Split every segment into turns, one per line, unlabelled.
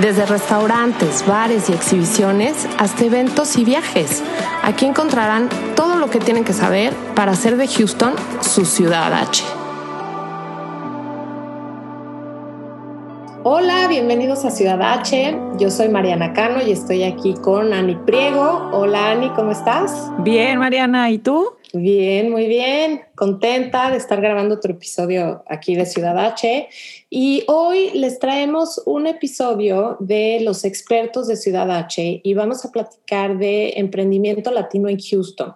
Desde restaurantes, bares y exhibiciones hasta eventos y viajes. Aquí encontrarán todo lo que tienen que saber para hacer de Houston su ciudad H. Hola, bienvenidos a Ciudad H. Yo soy Mariana Cano y estoy aquí con Ani Priego. Hola Ani, ¿cómo estás?
Bien, Mariana, ¿y tú?
Bien, muy bien. Contenta de estar grabando otro episodio aquí de Ciudad H. Y hoy les traemos un episodio de los expertos de Ciudad H y vamos a platicar de emprendimiento latino en Houston.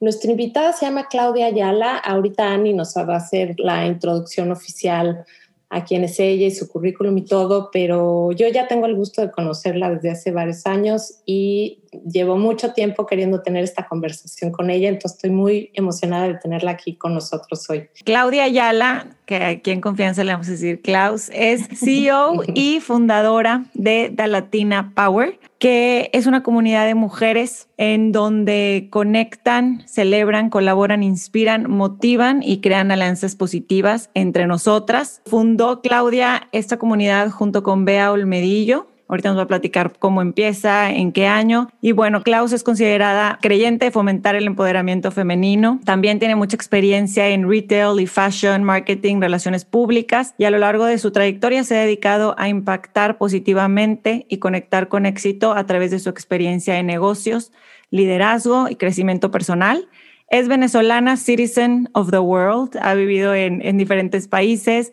Nuestra invitada se llama Claudia Ayala. Ahorita Ani nos va a hacer la introducción oficial a quién es ella y su currículum y todo, pero yo ya tengo el gusto de conocerla desde hace varios años y llevo mucho tiempo queriendo tener esta conversación con ella, entonces estoy muy emocionada de tenerla aquí con nosotros hoy.
Claudia Ayala, que aquí en confianza le vamos a decir Klaus, es CEO y fundadora de The Latina Power, que es una comunidad de mujeres en donde conectan, celebran, colaboran, inspiran, motivan y crean alianzas positivas entre nosotras. Fundó Claudia esta comunidad junto con Bea Olmedillo, Ahorita nos va a platicar cómo empieza, en qué año. Y bueno, Klaus es considerada creyente de fomentar el empoderamiento femenino. También tiene mucha experiencia en retail y fashion, marketing, relaciones públicas y a lo largo de su trayectoria se ha dedicado a impactar positivamente y conectar con éxito a través de su experiencia en negocios, liderazgo y crecimiento personal. Es venezolana, citizen of the world, ha vivido en, en diferentes países.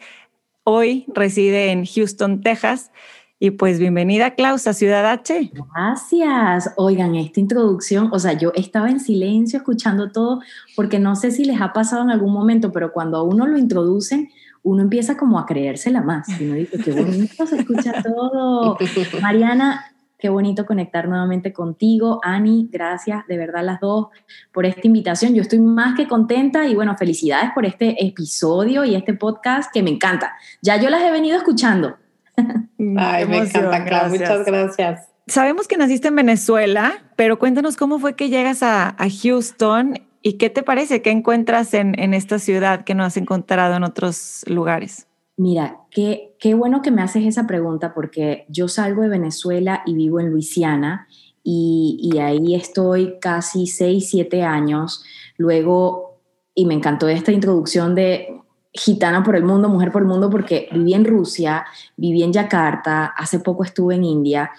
Hoy reside en Houston, Texas. Y pues bienvenida, Klaus, a Ciudad H.
Gracias. Oigan, esta introducción, o sea, yo estaba en silencio escuchando todo, porque no sé si les ha pasado en algún momento, pero cuando a uno lo introducen, uno empieza como a creérsela más. Y uno dice, qué bonito se escucha todo. Mariana, qué bonito conectar nuevamente contigo. Ani, gracias de verdad las dos por esta invitación. Yo estoy más que contenta y bueno, felicidades por este episodio y este podcast que me encanta. Ya yo las he venido escuchando
Ay, me encanta, Clau. Muchas gracias.
Sabemos que naciste en Venezuela, pero cuéntanos cómo fue que llegas a, Houston y qué te parece, qué encuentras en, en, esta ciudad que no has encontrado en otros lugares.
Mira, qué, qué bueno que me haces esa pregunta porque yo salgo de Venezuela y vivo en Luisiana y, y ahí estoy casi 6, 7 años. Luego, y me encantó esta introducción de gitana por el mundo, mujer por el mundo, porque viví en Rusia, viví en Yakarta, hace poco estuve en India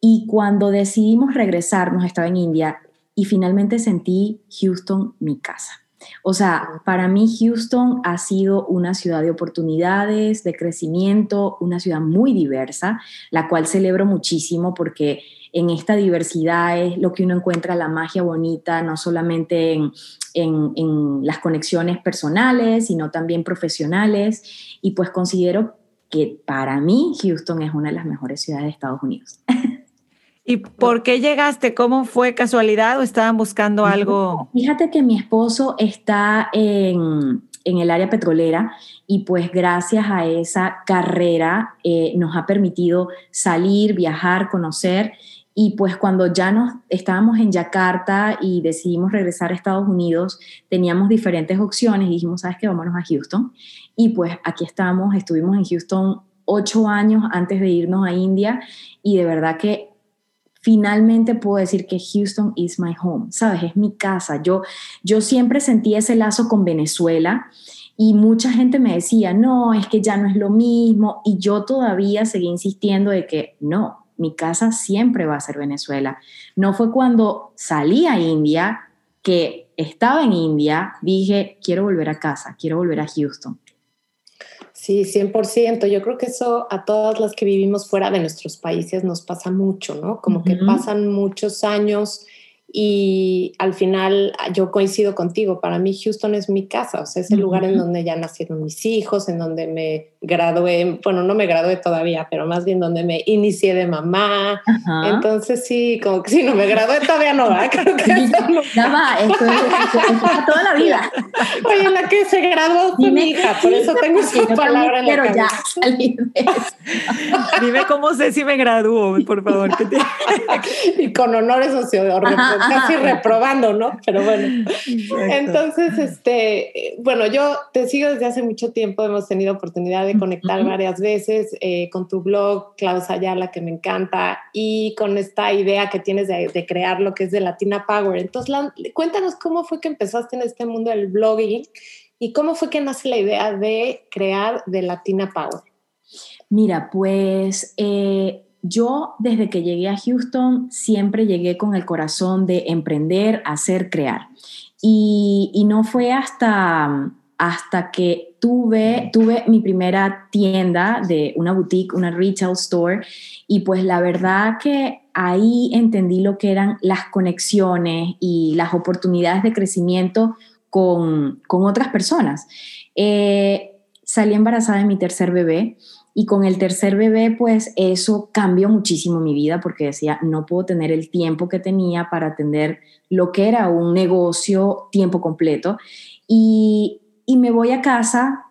y cuando decidimos regresarnos estaba en India y finalmente sentí Houston mi casa. O sea, para mí Houston ha sido una ciudad de oportunidades, de crecimiento, una ciudad muy diversa, la cual celebro muchísimo porque en esta diversidad es lo que uno encuentra la magia bonita, no solamente en, en, las conexiones personales, sino también profesionales. Y pues considero que para mí Houston es una de las mejores ciudades de Estados Unidos.
¿Y por qué llegaste? ¿Cómo fue casualidad o estaban buscando algo?
Fíjate que mi esposo está en, en el área petrolera y pues gracias a esa carrera eh, nos ha permitido salir, viajar, conocer y pues cuando ya nos estábamos en Yakarta y decidimos regresar a Estados Unidos, teníamos diferentes opciones y dijimos, ¿sabes qué? Vámonos a Houston. Y pues aquí estamos, estuvimos en Houston ocho años antes de irnos a India y de verdad que finalmente puedo decir que Houston is my home, ¿sabes? Es mi casa. Yo, yo siempre sentí ese lazo con Venezuela y mucha gente me decía, no, es que ya no es lo mismo y yo todavía seguí insistiendo de que no, mi casa siempre va a ser Venezuela. No fue cuando salí a India, que estaba en India, dije, quiero volver a casa, quiero volver a Houston.
Sí, 100%. Yo creo que eso a todas las que vivimos fuera de nuestros países nos pasa mucho, ¿no? Como que pasan muchos años y al final yo coincido contigo, para mí Houston es mi casa, o sea, es el lugar en donde ya nacieron mis hijos, en donde me gradué, bueno, no me gradué todavía, pero más bien donde me inicié de mamá. Entonces sí, como que sí, no me gradué todavía no va, creo que
Ya va, esto es, toda la vida.
Oye, la que se graduó fue mi hija, por eso tengo su palabra en la
Pero ya
Dime cómo sé si me gradúo, por favor.
y con honores o casi reprobando, ¿no? Pero bueno. Entonces, este, bueno, yo te sigo desde hace mucho tiempo, hemos tenido oportunidad de conectar varias veces eh, con tu blog, Klaus Ayala, que me encanta, y con esta idea que tienes de, crear lo que es de Latina Power. Entonces, cuéntanos cómo fue que empezaste en este mundo del blogging y cómo fue que nace la idea de crear de Latina Power.
Mira, pues eh, yo desde que llegué a Houston siempre llegué con el corazón de emprender, hacer, crear. Y, no fue hasta, hasta que tuve, tuve mi primera tienda de una boutique, una retail store, y pues la verdad que ahí entendí lo que eran las conexiones y las oportunidades de crecimiento con, otras personas. Eh, salí embarazada de mi tercer bebé y con el tercer bebé, pues eso cambió muchísimo mi vida porque decía, no puedo tener el tiempo que tenía para atender lo que era un negocio tiempo completo. Y, me voy a casa,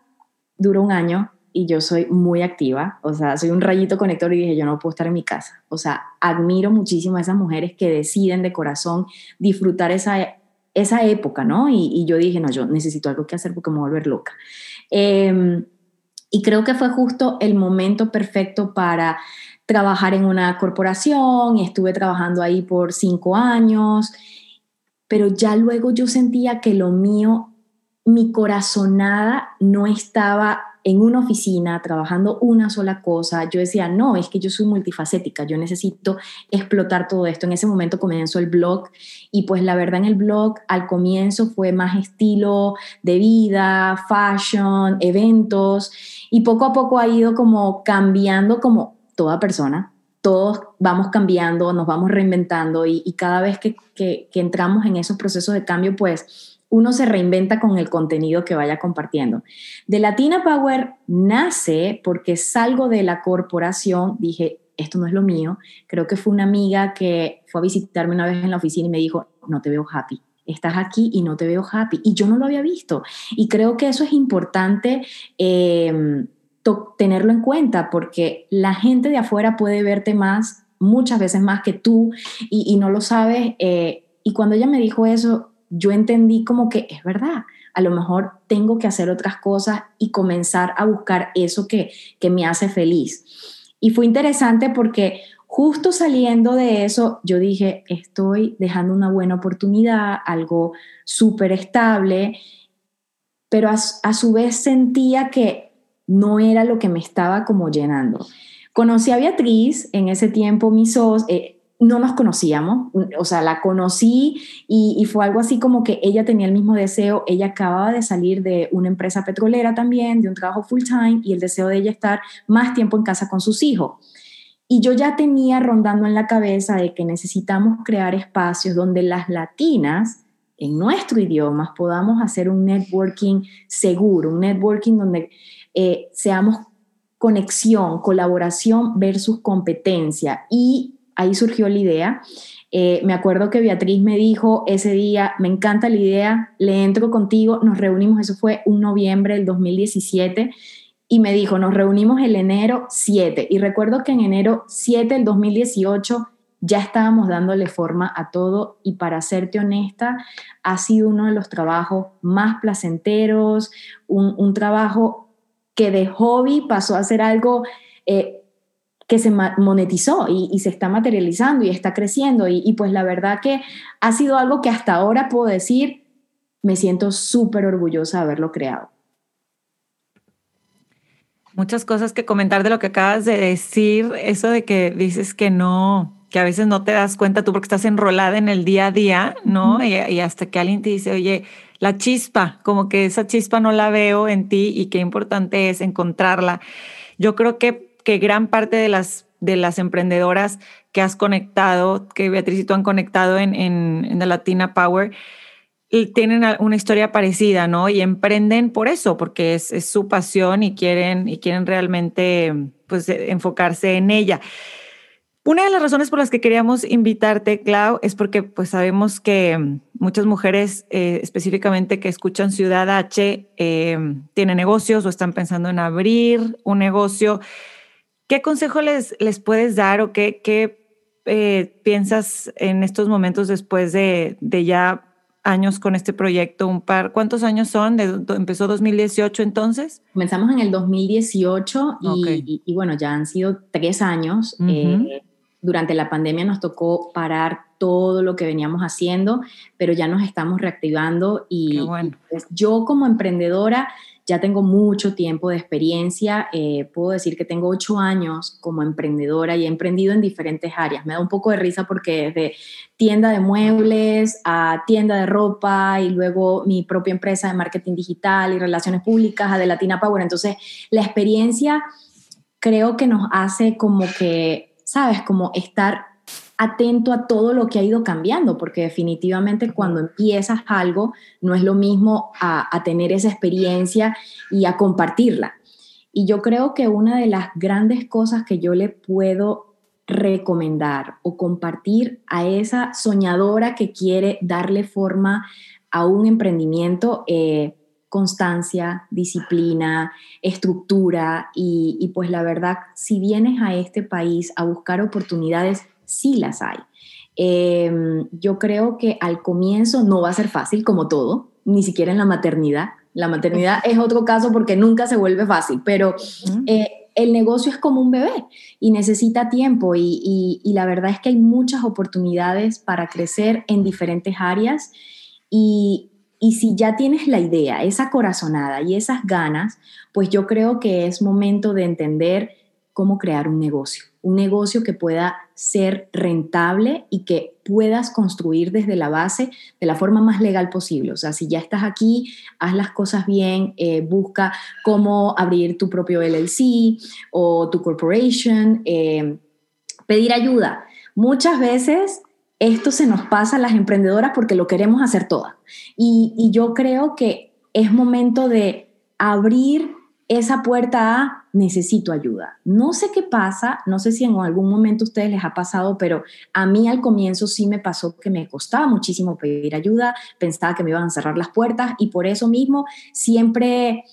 duró un año y yo soy muy activa, o sea, soy un rayito conector y dije, yo no puedo estar en mi casa. O sea, admiro muchísimo a esas mujeres que deciden de corazón disfrutar esa, esa época, ¿no? Y, yo dije, no, yo necesito algo que hacer porque me voy a volver loca. Eh, y creo que fue justo el momento perfecto para trabajar en una corporación y estuve trabajando ahí por cinco años, pero ya luego yo sentía que lo mío, mi corazonada no estaba en una oficina trabajando una sola cosa, yo decía, no, es que yo soy multifacética, yo necesito explotar todo esto. En ese momento comenzó el blog y pues la verdad en el blog al comienzo fue más estilo de vida, fashion, eventos y poco a poco ha ido como cambiando como toda persona. Todos vamos cambiando, nos vamos reinventando y, cada vez que, que entramos en esos procesos de cambio, pues uno se reinventa con el contenido que vaya compartiendo. De Latina Power nace porque salgo de la corporación, dije, esto no es lo mío. Creo que fue una amiga que fue a visitarme una vez en la oficina y me dijo, no te veo happy. Estás aquí y no te veo happy. Y yo no lo había visto. Y creo que eso es importante em, tenerlo en cuenta porque la gente de afuera puede verte más, muchas veces más que tú, y, no lo sabes. Eh, y cuando ella me dijo eso, yo entendí como que es verdad, a lo mejor tengo que hacer otras cosas y comenzar a buscar eso que, que me hace feliz. Y fue interesante porque justo saliendo de eso, yo dije, estoy dejando una buena oportunidad, algo súper estable, pero a, su vez sentía que no era lo que me estaba como llenando. Conocí a Beatriz en ese tiempo, mi sos, eh, no nos conocíamos, o sea, la conocí y, fue algo así como que ella tenía el mismo deseo, ella acababa de salir de una empresa petrolera también, de un trabajo full time y el deseo de ella estar más tiempo en casa con sus hijos. Y yo ya tenía rondando en la cabeza de que necesitamos crear espacios donde las latinas, en nuestro idioma, podamos hacer un networking seguro, un networking donde eh, seamos conexión, colaboración versus competencia y ahí surgió la idea. Eh, me acuerdo que Beatriz me dijo ese día, me encanta la idea, le entro contigo, nos reunimos, eso fue un noviembre del 2017, y me dijo, nos reunimos el enero 7, y recuerdo que en enero 7 del 2018 ya estábamos dándole forma a todo, y para serte honesta, ha sido uno de los trabajos más placenteros, un, trabajo que de hobby pasó a ser algo... Eh, que se monetizó y, se está materializando y está creciendo. Y, pues la verdad que ha sido algo que hasta ahora puedo decir, me siento súper orgullosa de haberlo creado.
Muchas cosas que comentar de lo que acabas de decir, eso de que dices que no, que a veces no te das cuenta tú porque estás enrolada en el día a día, ¿no? y, y, hasta que alguien te dice, oye, la chispa, como que esa chispa no la veo en ti y qué importante es encontrarla. Yo creo que que gran parte de las de las emprendedoras que has conectado, que Beatriz y tú han conectado en, en, en Latina Power, tienen una historia parecida, ¿no? Y emprenden por eso, porque es, su pasión y quieren, y quieren realmente pues, enfocarse en ella. Una de las razones por las que queríamos invitarte, Clau, es porque pues sabemos que muchas mujeres, eh, específicamente que escuchan Ciudad H, eh, tienen negocios o están pensando en abrir un negocio. ¿Qué consejo les, les puedes dar o qué, qué eh, piensas en estos momentos después de, de ya años con este proyecto, un par, ¿cuántos años son? De, ¿Empezó 2018 entonces?
Comenzamos en el 2018 y, y, bueno, ya han sido tres años. eh, durante la pandemia nos tocó parar todo lo que veníamos haciendo, pero ya nos estamos reactivando y,
bueno.
pues, yo como emprendedora ya tengo mucho tiempo de experiencia, eh, puedo decir que tengo ocho años como emprendedora y he emprendido en diferentes áreas. Me da un poco de risa porque desde tienda de muebles a tienda de ropa y luego mi propia empresa de marketing digital y relaciones públicas a de Latina Power. Entonces, la experiencia creo que nos hace como que, ¿sabes? Como estar atento a todo lo que ha ido cambiando, porque definitivamente cuando empiezas algo no es lo mismo a, a, tener esa experiencia y a compartirla. Y yo creo que una de las grandes cosas que yo le puedo recomendar o compartir a esa soñadora que quiere darle forma a un emprendimiento, eh, constancia, disciplina, estructura y, y pues la verdad, si vienes a este país a buscar oportunidades, sí las hay. Eh, yo creo que al comienzo no va a ser fácil como todo, ni siquiera en la maternidad. La maternidad es otro caso porque nunca se vuelve fácil, pero eh, el negocio es como un bebé y necesita tiempo y, y, y, la verdad es que hay muchas oportunidades para crecer en diferentes áreas y, y si ya tienes la idea, esa corazonada y esas ganas, pues yo creo que es momento de entender cómo crear un negocio, un negocio que pueda ser rentable y que puedas construir desde la base de la forma más legal posible. O sea, si ya estás aquí, haz las cosas bien, eh, busca cómo abrir tu propio LLC o tu corporation, eh, pedir ayuda. Muchas veces esto se nos pasa a las emprendedoras porque lo queremos hacer todas. Y, yo creo que es momento de abrir esa puerta a necesito ayuda. No sé qué pasa, no sé si en algún momento a ustedes les ha pasado, pero a mí al comienzo sí me pasó que me costaba muchísimo pedir ayuda, pensaba que me iban a cerrar las puertas y por eso mismo siempre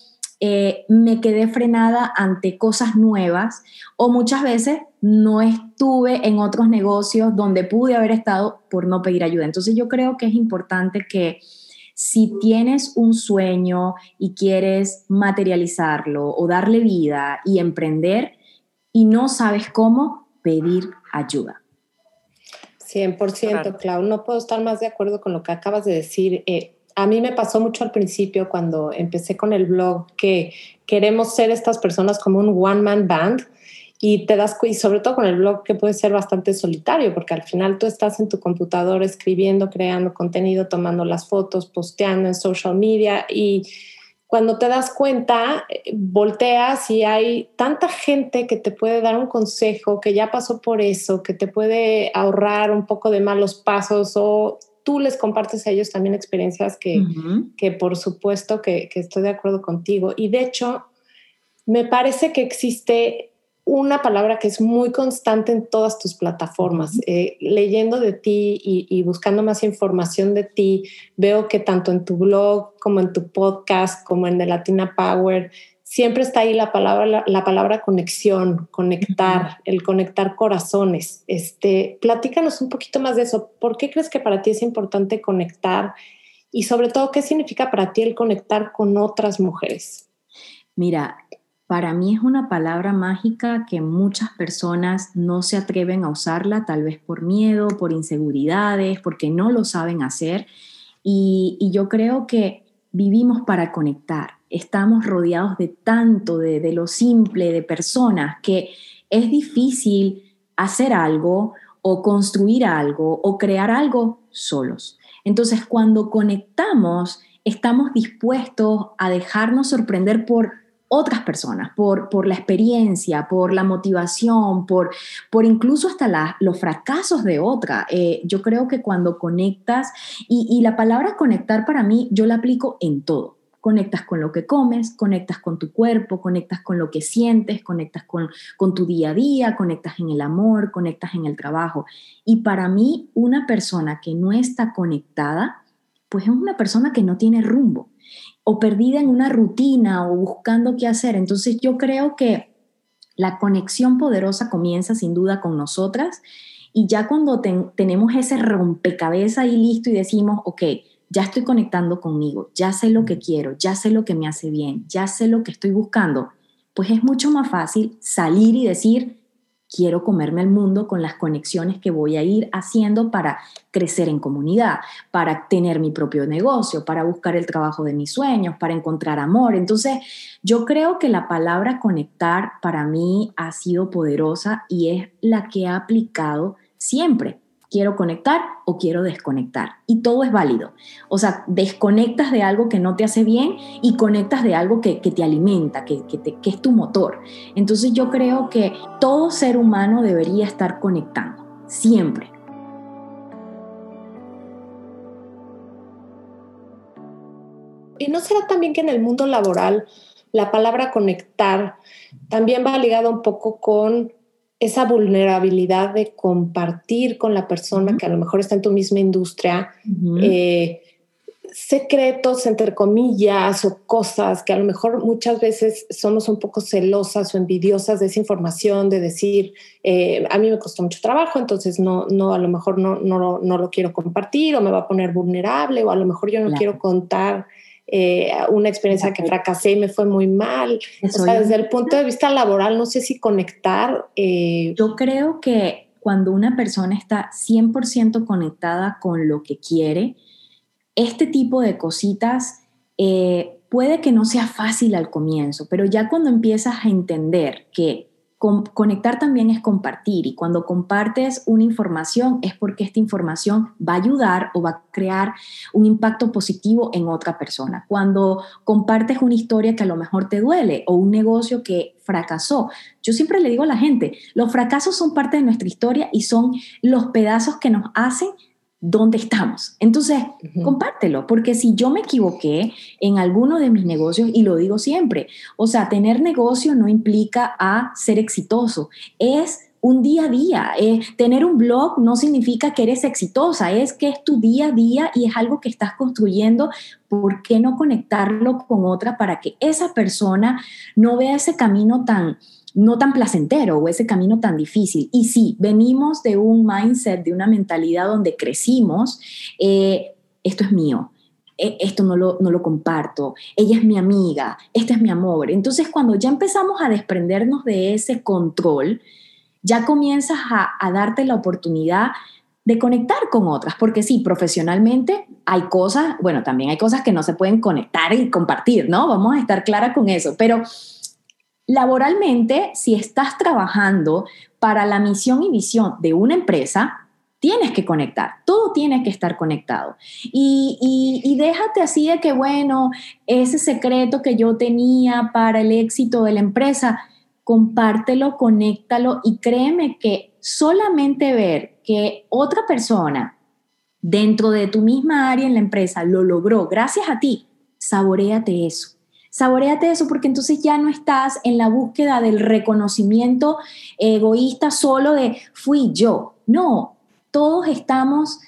eh, me quedé frenada ante cosas nuevas o muchas veces no estuve en otros negocios donde pude haber estado por no pedir ayuda. Entonces yo creo que es importante que si tienes un sueño y quieres materializarlo o darle vida y emprender y no sabes cómo, pedir ayuda.
100%, claro. Clau. No puedo estar más de acuerdo con lo que acabas de decir. Eh, a mí me pasó mucho al principio cuando empecé con el blog que queremos ser estas personas como un one-man band y te das y sobre todo con el blog que puede ser bastante solitario porque al final tú estás en tu computador escribiendo, creando contenido, tomando las fotos, posteando en social media y cuando te das cuenta, volteas y hay tanta gente que te puede dar un consejo, que ya pasó por eso, que te puede ahorrar un poco de malos pasos o tú les compartes a ellos también experiencias que, uh -huh. que por supuesto que, que estoy de acuerdo contigo. Y de hecho, me parece que existe una palabra que es muy constante en todas tus plataformas. Eh, leyendo de ti y, y, buscando más información de ti, veo que tanto en tu blog como en tu podcast, como en The Latina Power, siempre está ahí la palabra, la, la palabra conexión, conectar, el conectar corazones. Este, platícanos un poquito más de eso. ¿Por qué crees que para ti es importante conectar? Y sobre todo, ¿qué significa para ti el conectar con otras mujeres?
Mira, para mí es una palabra mágica que muchas personas no se atreven a usarla, tal vez por miedo, por inseguridades, porque no lo saben hacer. Y, y yo creo que vivimos para conectar. Estamos rodeados de tanto, de, de lo simple, de personas, que es difícil hacer algo o construir algo o crear algo solos. Entonces, cuando conectamos, estamos dispuestos a dejarnos sorprender por otras personas, por, por la experiencia, por la motivación, por, por incluso hasta los fracasos de otra. Eh, yo creo que cuando conectas, y, y la palabra conectar para mí, yo la aplico en todo. Conectas con lo que comes, conectas con tu cuerpo, conectas con lo que sientes, conectas con, con tu día a día, conectas en el amor, conectas en el trabajo. Y para mí, una persona que no está conectada, pues es una persona que no tiene rumbo o perdida en una rutina o buscando qué hacer. Entonces yo creo que la conexión poderosa comienza sin duda con nosotras y ya cuando tenemos ese rompecabezas ahí listo y decimos, ok, ya estoy conectando conmigo, ya sé lo que quiero, ya sé lo que me hace bien, ya sé lo que estoy buscando, pues es mucho más fácil salir y decir, quiero comerme el mundo con las conexiones que voy a ir haciendo para crecer en comunidad, para tener mi propio negocio, para buscar el trabajo de mis sueños, para encontrar amor. Entonces, yo creo que la palabra conectar para mí ha sido poderosa y es la que ha aplicado siempre quiero conectar o quiero desconectar. Y todo es válido. O sea, desconectas de algo que no te hace bien y conectas de algo que, te alimenta, que, que es tu motor. Entonces yo creo que todo ser humano debería estar conectando, siempre.
¿Y no será también que en el mundo laboral la palabra conectar también va ligada un poco con esa vulnerabilidad de compartir con la persona que a lo mejor está en tu misma industria eh, secretos, entre comillas, o cosas que a lo mejor muchas veces somos un poco celosas o envidiosas de esa información, de decir, eh, a mí me costó mucho trabajo, entonces no, no a lo mejor no, no, no, lo quiero compartir o me va a poner vulnerable o a lo mejor yo no quiero contar eh, una experiencia que fracasé y me fue muy mal. o sea, desde el punto de vista laboral, no sé si conectar.
Eh, Yo creo que cuando una persona está 100% conectada con lo que quiere, este tipo de cositas eh, puede que no sea fácil al comienzo, pero ya cuando empiezas a entender que conectar también es compartir y cuando compartes una información es porque esta información va a ayudar o va a crear un impacto positivo en otra persona. Cuando compartes una historia que a lo mejor te duele o un negocio que fracasó, yo siempre le digo a la gente, los fracasos son parte de nuestra historia y son los pedazos que nos hacen dónde estamos. Entonces, compártelo, porque si yo me equivoqué en alguno de mis negocios, y lo digo siempre, o sea, tener negocio no implica a ser exitoso, es un día a día. Eh, tener un blog no significa que eres exitosa, es que es tu día a día y es algo que estás construyendo. ¿Por qué no conectarlo con otra para que esa persona no vea ese camino tan, no tan placentero o ese camino tan difícil. Y sí, venimos de un mindset, de una mentalidad donde crecimos, eh, esto es mío, e, esto no lo, no lo comparto, ella es mi amiga, este es mi amor. Entonces cuando ya empezamos a desprendernos de ese control, ya comienzas a, darte la oportunidad de conectar con otras, porque sí, profesionalmente hay cosas, bueno, también hay cosas que no se pueden conectar y compartir, ¿no? Vamos a estar clara con eso, pero Laboralmente, si estás trabajando para la misión y visión de una empresa, tienes que conectar, todo tiene que estar conectado. Y, déjate así de que, bueno, ese secreto que yo tenía para el éxito de la empresa, compártelo, conéctalo y créeme que solamente ver que otra persona dentro de tu misma área en la empresa lo logró gracias a ti, saboreate eso Saboreate eso porque entonces ya no estás en la búsqueda del reconocimiento egoísta solo de fui yo. No, todos estamos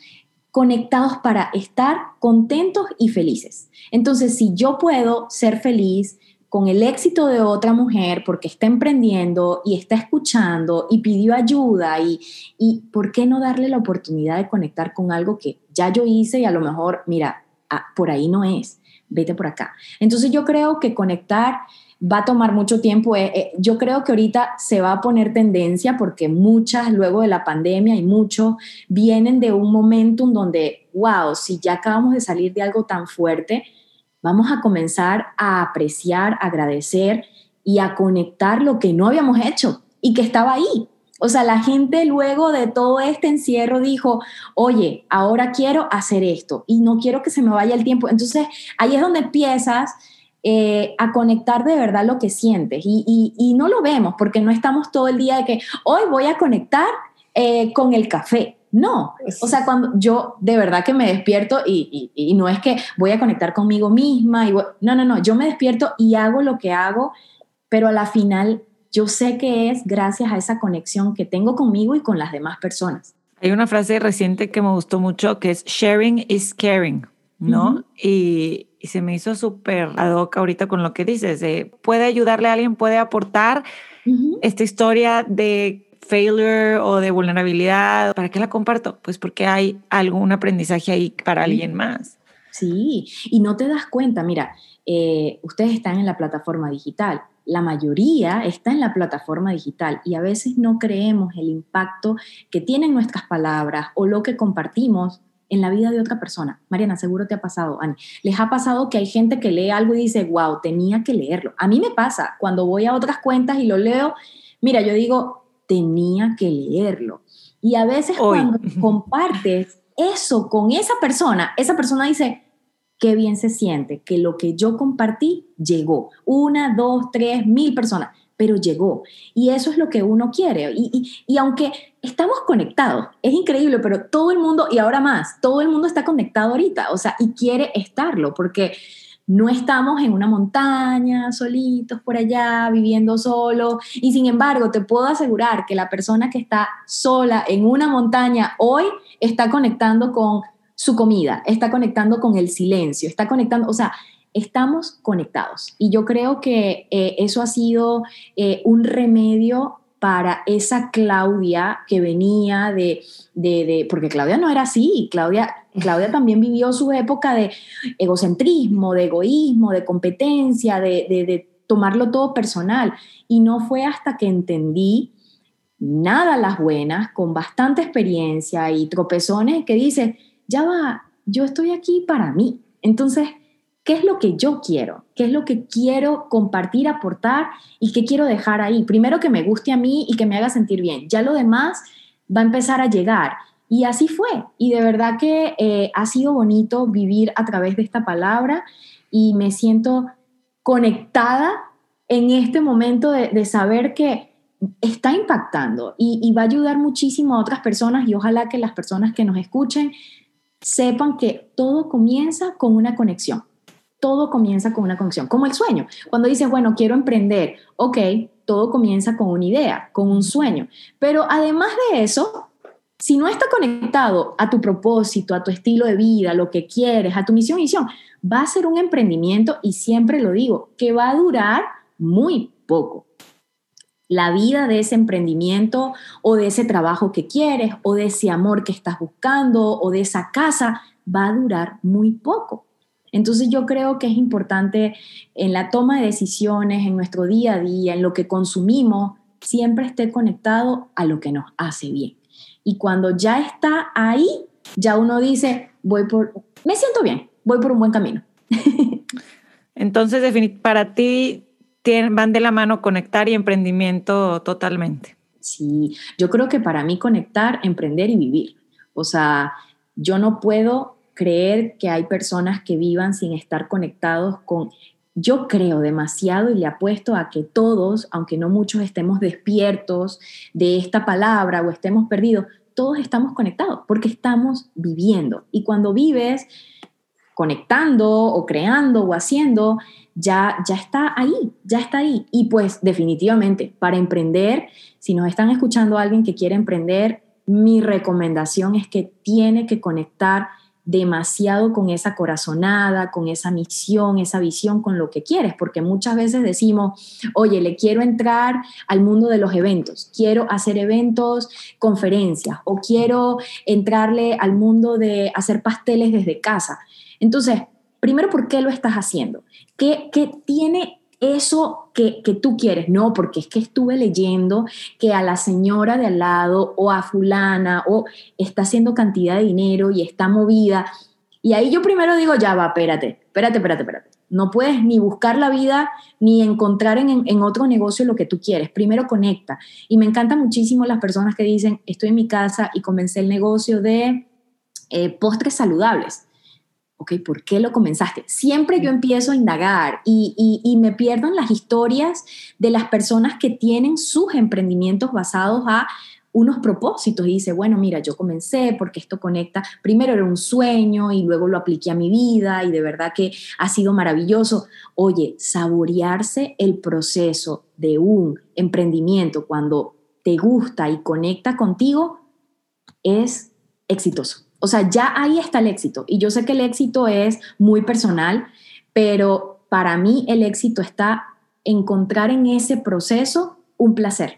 conectados para estar contentos y felices. Entonces, si yo puedo ser feliz con el éxito de otra mujer porque está emprendiendo y está escuchando y pidió ayuda y, y ¿por qué no darle la oportunidad de conectar con algo que ya yo hice y a lo mejor, mira, ah, por ahí no es? vete por acá. Entonces yo creo que conectar va a tomar mucho tiempo. Eh, eh, yo creo que ahorita se va a poner tendencia porque muchas luego de la pandemia y muchos vienen de un momentum donde, wow, si ya acabamos de salir de algo tan fuerte, vamos a comenzar a apreciar, agradecer y a conectar lo que no habíamos hecho y que estaba ahí. O sea, la gente luego de todo este encierro dijo, oye, ahora quiero hacer esto y no quiero que se me vaya el tiempo. Entonces, ahí es donde empiezas eh, a conectar de verdad lo que sientes. Y, no lo vemos porque no estamos todo el día de que hoy voy a conectar eh, con el café. No, o sea, cuando yo de verdad que me despierto y, no es que voy a conectar conmigo misma, y no, no, no, yo me despierto y hago lo que hago, pero a la final yo sé que es gracias a esa conexión que tengo conmigo y con las demás personas.
Hay una frase reciente que me gustó mucho que es sharing is caring, ¿no? y, se me hizo súper ad hoc ahorita con lo que dices, puede ayudarle a alguien, puede aportar esta historia de failure o de vulnerabilidad, ¿para qué la comparto? Pues porque hay algún aprendizaje ahí para alguien más.
Sí, y no te das cuenta, mira, eh, ustedes están en la plataforma digital, la mayoría está en la plataforma digital y a veces no creemos el impacto que tienen nuestras palabras o lo que compartimos en la vida de otra persona. Mariana, seguro te ha pasado, Ani. Les ha pasado que hay gente que lee algo y dice, wow, tenía que leerlo. A mí me pasa cuando voy a otras cuentas y lo leo, mira, yo digo, tenía que leerlo. Y a veces cuando compartes eso con esa persona, esa persona dice, qué bien se siente, que lo que yo compartí llegó. Una, dos, tres, mil personas, pero llegó. Y eso es lo que uno quiere. Y, y, aunque estamos conectados, es increíble, pero todo el mundo, y ahora más, todo el mundo está conectado ahorita, o sea, y quiere estarlo, porque no estamos en una montaña, solitos por allá, viviendo solo. Y sin embargo, te puedo asegurar que la persona que está sola en una montaña hoy está conectando con su comida, está conectando con el silencio, está conectando, o sea, estamos conectados. Y yo creo que eh, eso ha sido eh, un remedio para esa Claudia que venía de, de, porque Claudia no era así, Claudia, Claudia también vivió su época de egocentrismo, de egoísmo, de competencia, de, de tomarlo todo personal. Y no fue hasta que entendí nada las buenas, con bastante experiencia y tropezones, que dice, ya va, yo estoy aquí para mí. Entonces, ¿Qué es lo que yo quiero? ¿Qué es lo que quiero compartir, aportar y qué quiero dejar ahí? Primero que me guste a mí y que me haga sentir bien. Ya lo demás va a empezar a llegar. Y así fue. Y de verdad que eh, ha sido bonito vivir a través de esta palabra y me siento conectada en este momento de, saber que está impactando y, y va a ayudar muchísimo a otras personas y ojalá que las personas que nos escuchen sepan que todo comienza con una conexión todo comienza con una conexión, como el sueño. Cuando dices, bueno, quiero emprender, ok, todo comienza con una idea, con un sueño. Pero además de eso, si no está conectado a tu propósito, a tu estilo de vida, lo que quieres, a tu misión y visión, va a ser un emprendimiento y siempre lo digo, que va a durar muy poco. La vida de ese emprendimiento o de ese trabajo que quieres o de ese amor que estás buscando o de esa casa va a durar muy poco. Entonces yo creo que es importante en la toma de decisiones, en nuestro día a día, en lo que consumimos, siempre esté conectado a lo que nos hace bien. Y cuando ya está ahí, ya uno dice, voy por, me siento bien, voy por un buen camino.
Entonces, para ti van de la mano conectar y emprendimiento totalmente.
Sí, yo creo que para mí conectar, emprender y vivir. O sea, yo no puedo creer que hay personas que vivan sin estar conectados con... Yo creo demasiado y le apuesto a que todos, aunque no muchos estemos despiertos de esta palabra o estemos perdidos, todos estamos conectados porque estamos viviendo. Y cuando vives conectando o creando o haciendo, ya, ya está ahí, ya está ahí. Y pues definitivamente, para emprender, si nos están escuchando alguien que quiere emprender, mi recomendación es que tiene que conectar demasiado con esa corazonada, con esa misión, esa visión, con lo que quieres, porque muchas veces decimos, oye, le quiero entrar al mundo de los eventos, quiero hacer eventos, conferencias, o quiero entrarle al mundo de hacer pasteles desde casa. Entonces, primero, ¿por qué lo estás haciendo? ¿Qué, qué tiene eso que, que, tú quieres. No, porque es que estuve leyendo que a la señora de al lado o a fulana o está haciendo cantidad de dinero y está movida. Y ahí yo primero digo, ya va, espérate, espérate, espérate, espérate. No puedes ni buscar la vida ni encontrar en, en otro negocio lo que tú quieres. Primero conecta. Y me encantan muchísimo las personas que dicen, estoy en mi casa y comencé el negocio de eh, postres saludables ok, ¿por qué lo comenzaste? Siempre yo empiezo a indagar y, y, me pierdo en las historias de las personas que tienen sus emprendimientos basados a unos propósitos y dice, bueno, mira, yo comencé porque esto conecta, primero era un sueño y luego lo apliqué a mi vida y de verdad que ha sido maravilloso. Oye, saborearse el proceso de un emprendimiento cuando te gusta y conecta contigo es exitoso. O sea, ya ahí está el éxito. Y yo sé que el éxito es muy personal, pero para mí el éxito está encontrar en ese proceso un placer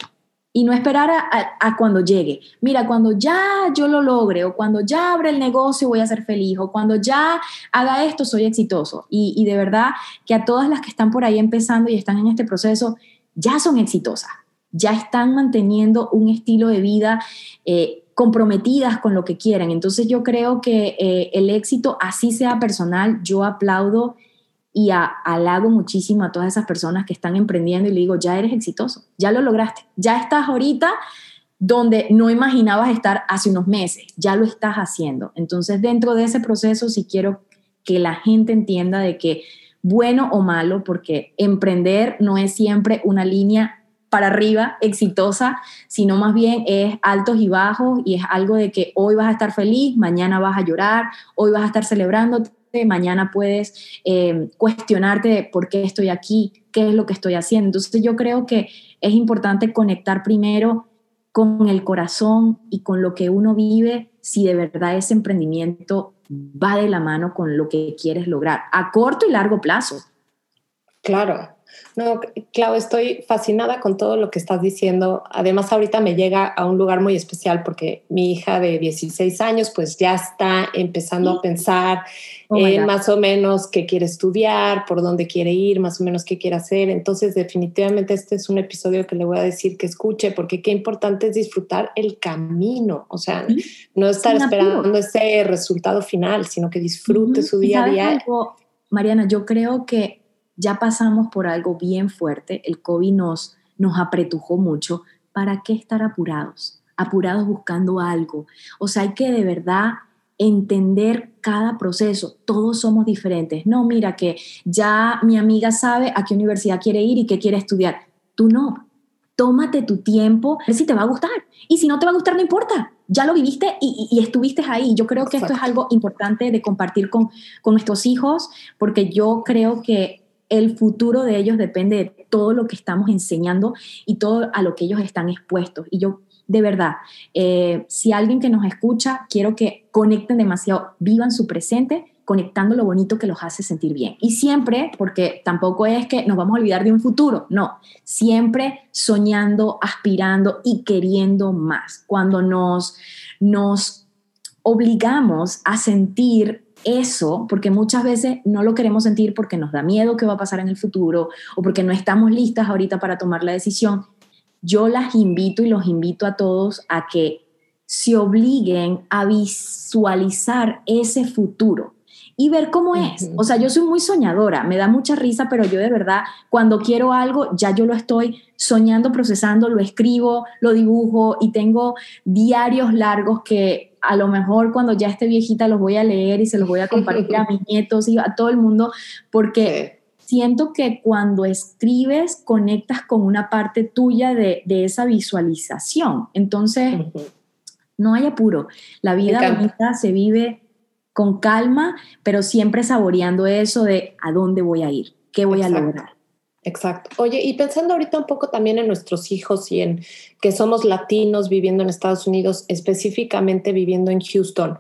y no esperar a, cuando llegue. Mira, cuando ya yo lo logre o cuando ya abra el negocio voy a ser feliz o cuando ya haga esto soy exitoso. Y, de verdad que a todas las que están por ahí empezando y están en este proceso, ya son exitosas, ya están manteniendo un estilo de vida. Eh, comprometidas con lo que quieren. Entonces yo creo que eh, el éxito, así sea personal, yo aplaudo y halago muchísimo a todas esas personas que están emprendiendo y le digo, ya eres exitoso, ya lo lograste, ya estás ahorita donde no imaginabas estar hace unos meses, ya lo estás haciendo. Entonces, dentro de ese proceso, sí quiero que la gente entienda de que bueno o malo, porque emprender no es siempre una línea para arriba, exitosa, sino más bien es altos y bajos y es algo de que hoy vas a estar feliz, mañana vas a llorar, hoy vas a estar celebrando mañana puedes eh, cuestionarte de por qué estoy aquí, qué es lo que estoy haciendo. Entonces yo creo que es importante conectar primero con el corazón y con lo que uno vive si de verdad ese emprendimiento va de la mano con lo que quieres lograr a corto y largo plazo.
Claro, no, Clau, estoy fascinada con todo lo que estás diciendo. Además, ahorita me llega a un lugar muy especial porque mi hija de 16 años pues ya está empezando a pensar oh en más o menos qué quiere estudiar, por dónde quiere ir, más o menos qué quiere hacer. Entonces, definitivamente este es un episodio que le voy a decir que escuche porque qué importante es disfrutar el camino, o sea, no estar esperando ese resultado final, sino que disfrute su día a día.
Mariana, yo creo que ya pasamos por algo bien fuerte, el COVID nos, nos apretujó mucho, ¿para qué estar apurados? Apurados buscando algo. O sea, hay que de verdad entender cada proceso. Todos somos diferentes. No, mira que ya mi amiga sabe a qué universidad quiere ir y qué quiere estudiar. Tú no. Tómate tu tiempo, a ver si te va a gustar. Y si no te va a gustar, no importa. Ya lo viviste y, estuviste ahí. Yo creo que esto es algo importante de compartir con, con nuestros hijos, porque yo creo que el futuro de ellos depende de todo lo que estamos enseñando y todo a lo que ellos están expuestos. Y yo, de verdad, eh, si alguien que nos escucha, quiero que conecten demasiado, vivan su presente conectando lo bonito que los hace sentir bien. Y siempre, porque tampoco es que nos vamos a olvidar de un futuro, no, siempre soñando, aspirando y queriendo más. Cuando nos, nos obligamos a sentir eso, porque muchas veces no lo queremos sentir porque nos da miedo que va a pasar en el futuro o porque no estamos listas ahorita para tomar la decisión, yo las invito y los invito a todos a que se obliguen a visualizar ese futuro y ver cómo es. O sea, yo soy muy soñadora, me da mucha risa, pero yo de verdad, cuando quiero algo, ya yo lo estoy soñando, procesando, lo escribo, lo dibujo y tengo diarios largos que a lo mejor cuando ya esté viejita los voy a leer y se los voy a compartir a mis nietos y a todo el mundo, porque siento que cuando escribes conectas con una parte tuya de, esa visualización. Entonces, no hay apuro. La vida bonita se vive con calma, pero siempre saboreando eso de a dónde voy a ir, qué voy a lograr.
Exacto. Oye, y pensando ahorita un poco también en nuestros hijos y en que somos latinos viviendo en Estados Unidos, específicamente viviendo en Houston,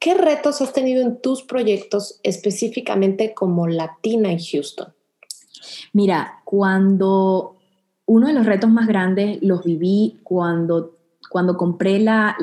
¿qué retos has tenido en tus proyectos específicamente como latina en Houston?
Mira, cuando uno de los retos más grandes los viví cuando cuando compré la,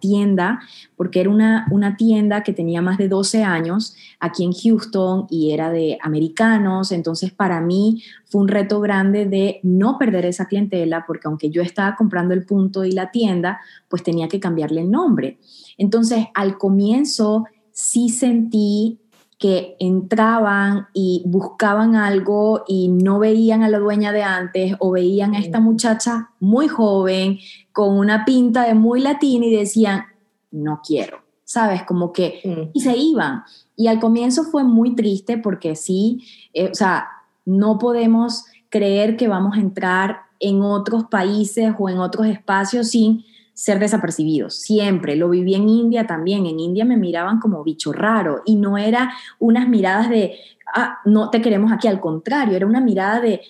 tienda, porque era una, una, tienda que tenía más de 12 años aquí en Houston y era de americanos, entonces para mí fue un reto grande de no perder esa clientela, porque aunque yo estaba comprando el punto y la tienda, pues tenía que cambiarle el nombre. Entonces al comienzo sí sentí que entraban y buscaban algo y no veían a la dueña de antes o veían a esta muchacha muy joven con una pinta de muy latina y decían, no quiero. ¿sabes? Como que,
Mm.
y se iban. Y al comienzo fue muy triste porque sí, eh, o sea, no podemos creer que vamos a entrar en otros países o en otros espacios sin ser desapercibidos. Siempre, lo viví en India también. En India me miraban como bicho raro y no era unas miradas de, ah, no te queremos aquí, al contrario, era una mirada de,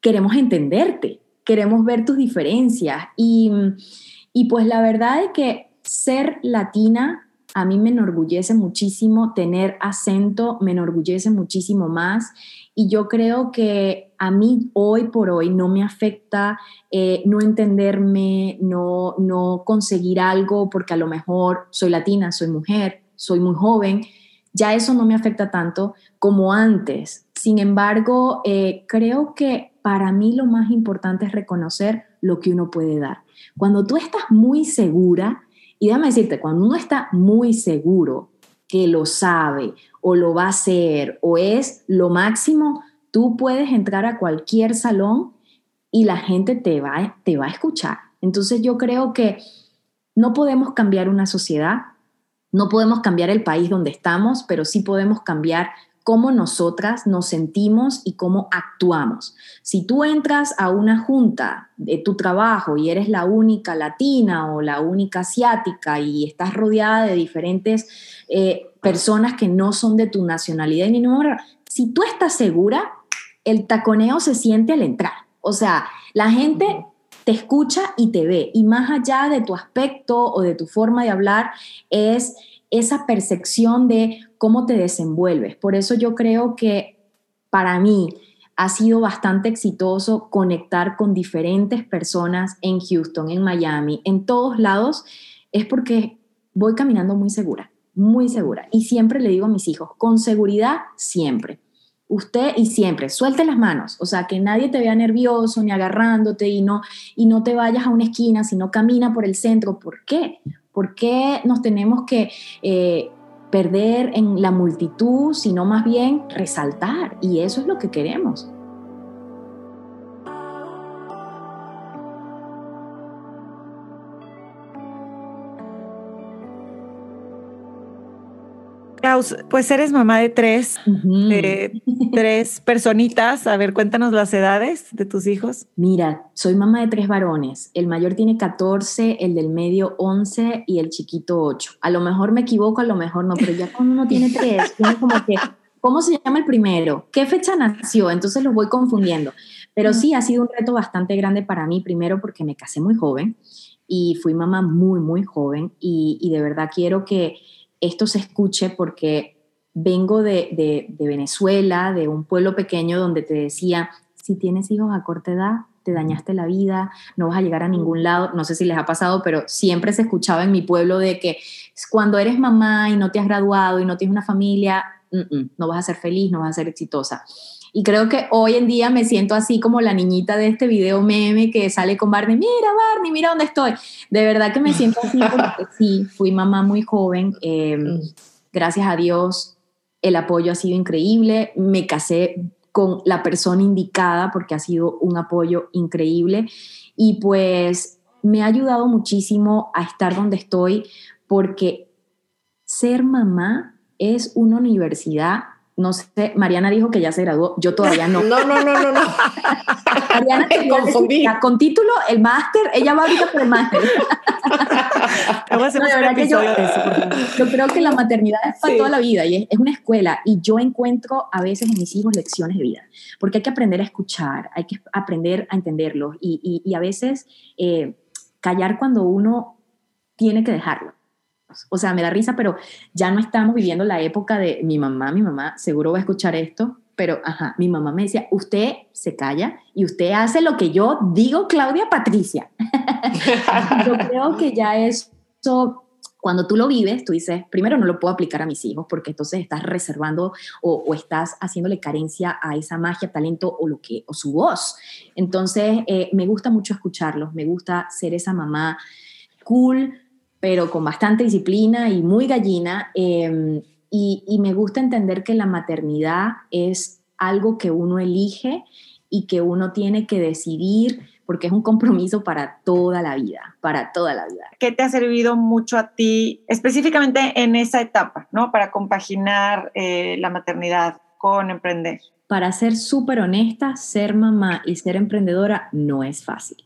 queremos entenderte, queremos ver tus diferencias. Y, y pues la verdad es que ser latina a mí me enorgullece muchísimo, tener acento me enorgullece muchísimo más y yo creo que a mí hoy por hoy no me afecta eh, no entenderme, no, no conseguir algo porque a lo mejor soy latina, soy mujer, soy muy joven, ya eso no me afecta tanto como antes. Sin embargo, eh, creo que para mí lo más importante es reconocer lo que uno puede dar. Cuando tú estás muy segura, y déjame decirte, cuando uno está muy seguro que lo sabe o lo va a hacer o es lo máximo, tú puedes entrar a cualquier salón y la gente te va, te va a escuchar. Entonces yo creo que no podemos cambiar una sociedad, no podemos cambiar el país donde estamos, pero sí podemos cambiar cómo nosotras nos sentimos y cómo actuamos. Si tú entras a una junta de tu trabajo y eres la única latina o la única asiática y estás rodeada de diferentes eh, personas que no son de tu nacionalidad ni número, si tú estás segura, el taconeo se siente al entrar. O sea, la gente te escucha y te ve. Y más allá de tu aspecto o de tu forma de hablar, es esa percepción de cómo te desenvuelves. Por eso yo creo que para mí ha sido bastante exitoso conectar con diferentes personas en Houston, en Miami, en todos lados, es porque voy caminando muy segura, muy segura. Y siempre le digo a mis hijos, con seguridad siempre. Usted y siempre, suelte las manos, o sea, que nadie te vea nervioso ni agarrándote y no, y no te vayas a una esquina, sino camina por el centro. ¿Por qué? ¿Por qué nos tenemos que eh, perder en la multitud, sino más bien resaltar? Y eso es lo que queremos.
Klaus, pues eres mamá de tres, de tres personitas. A ver, cuéntanos las edades de tus hijos.
Mira, soy mamá de tres varones. El mayor tiene 14, el del medio 11 y el chiquito 8. A lo mejor me equivoco, a lo mejor no, pero ya cuando uno tiene tres, uno como que, ¿cómo se llama el primero? ¿Qué fecha nació? Entonces los voy confundiendo. Pero sí, ha sido un reto bastante grande para mí, primero porque me casé muy joven y fui mamá muy, muy joven y, y de verdad quiero que esto se escuche porque vengo de, Venezuela, de un pueblo pequeño donde te decía, si tienes hijos a corta edad, te dañaste la vida, no vas a llegar a ningún lado. No sé si les ha pasado, pero siempre se escuchaba en mi pueblo de que cuando eres mamá y no te has graduado y no tienes una familia, mm -mm, no vas a ser feliz, no vas a ser exitosa. Y creo que hoy en día me siento así como la niñita de este video meme que sale con Barney, mira Barney, mira dónde estoy. De verdad que me siento así porque sí, fui mamá muy joven. Eh, gracias a Dios, el apoyo ha sido increíble. Me casé con la persona indicada porque ha sido un apoyo increíble. Y pues me ha ayudado muchísimo a estar donde estoy porque ser mamá es una universidad no sé, Mariana dijo que ya se graduó, yo todavía no.
No, no, no, no, no.
Mariana
Me confundí.
Decir, con título, el máster, ella va ahorita por el máster.
Voy a
No,
un
verdad que yo,
eso,
yo creo que la maternidad es para
Sí.
toda la vida y es, es una escuela y yo encuentro a veces en mis hijos lecciones de vida, porque hay que aprender a escuchar, hay que aprender a entenderlos y, y- y a veces eh, callar cuando uno tiene que dejarlo. O sea, me da risa, pero ya no estamos viviendo la época de mi mamá, mi mamá seguro va a escuchar esto, pero ajá, mi mamá me decía, usted se calla y usted hace lo que yo digo, Claudia Patricia. yo creo que ya eso, cuando tú lo vives, tú dices, primero no lo puedo aplicar a mis hijos porque entonces estás reservando o, estás haciéndole carencia a esa magia, talento o, lo que, o su voz. Entonces, eh, me gusta mucho escucharlos, me gusta ser esa mamá cool, pero con bastante disciplina y muy gallina. eh, y, y me gusta entender que la maternidad es algo que uno elige y que uno tiene que decidir porque es un compromiso para toda la vida, para toda la vida.
¿Qué te ha servido mucho a ti, específicamente en esa etapa, ¿no? Para compaginar eh, la maternidad con emprender.
Para ser súper honesta, ser mamá y ser emprendedora no es fácil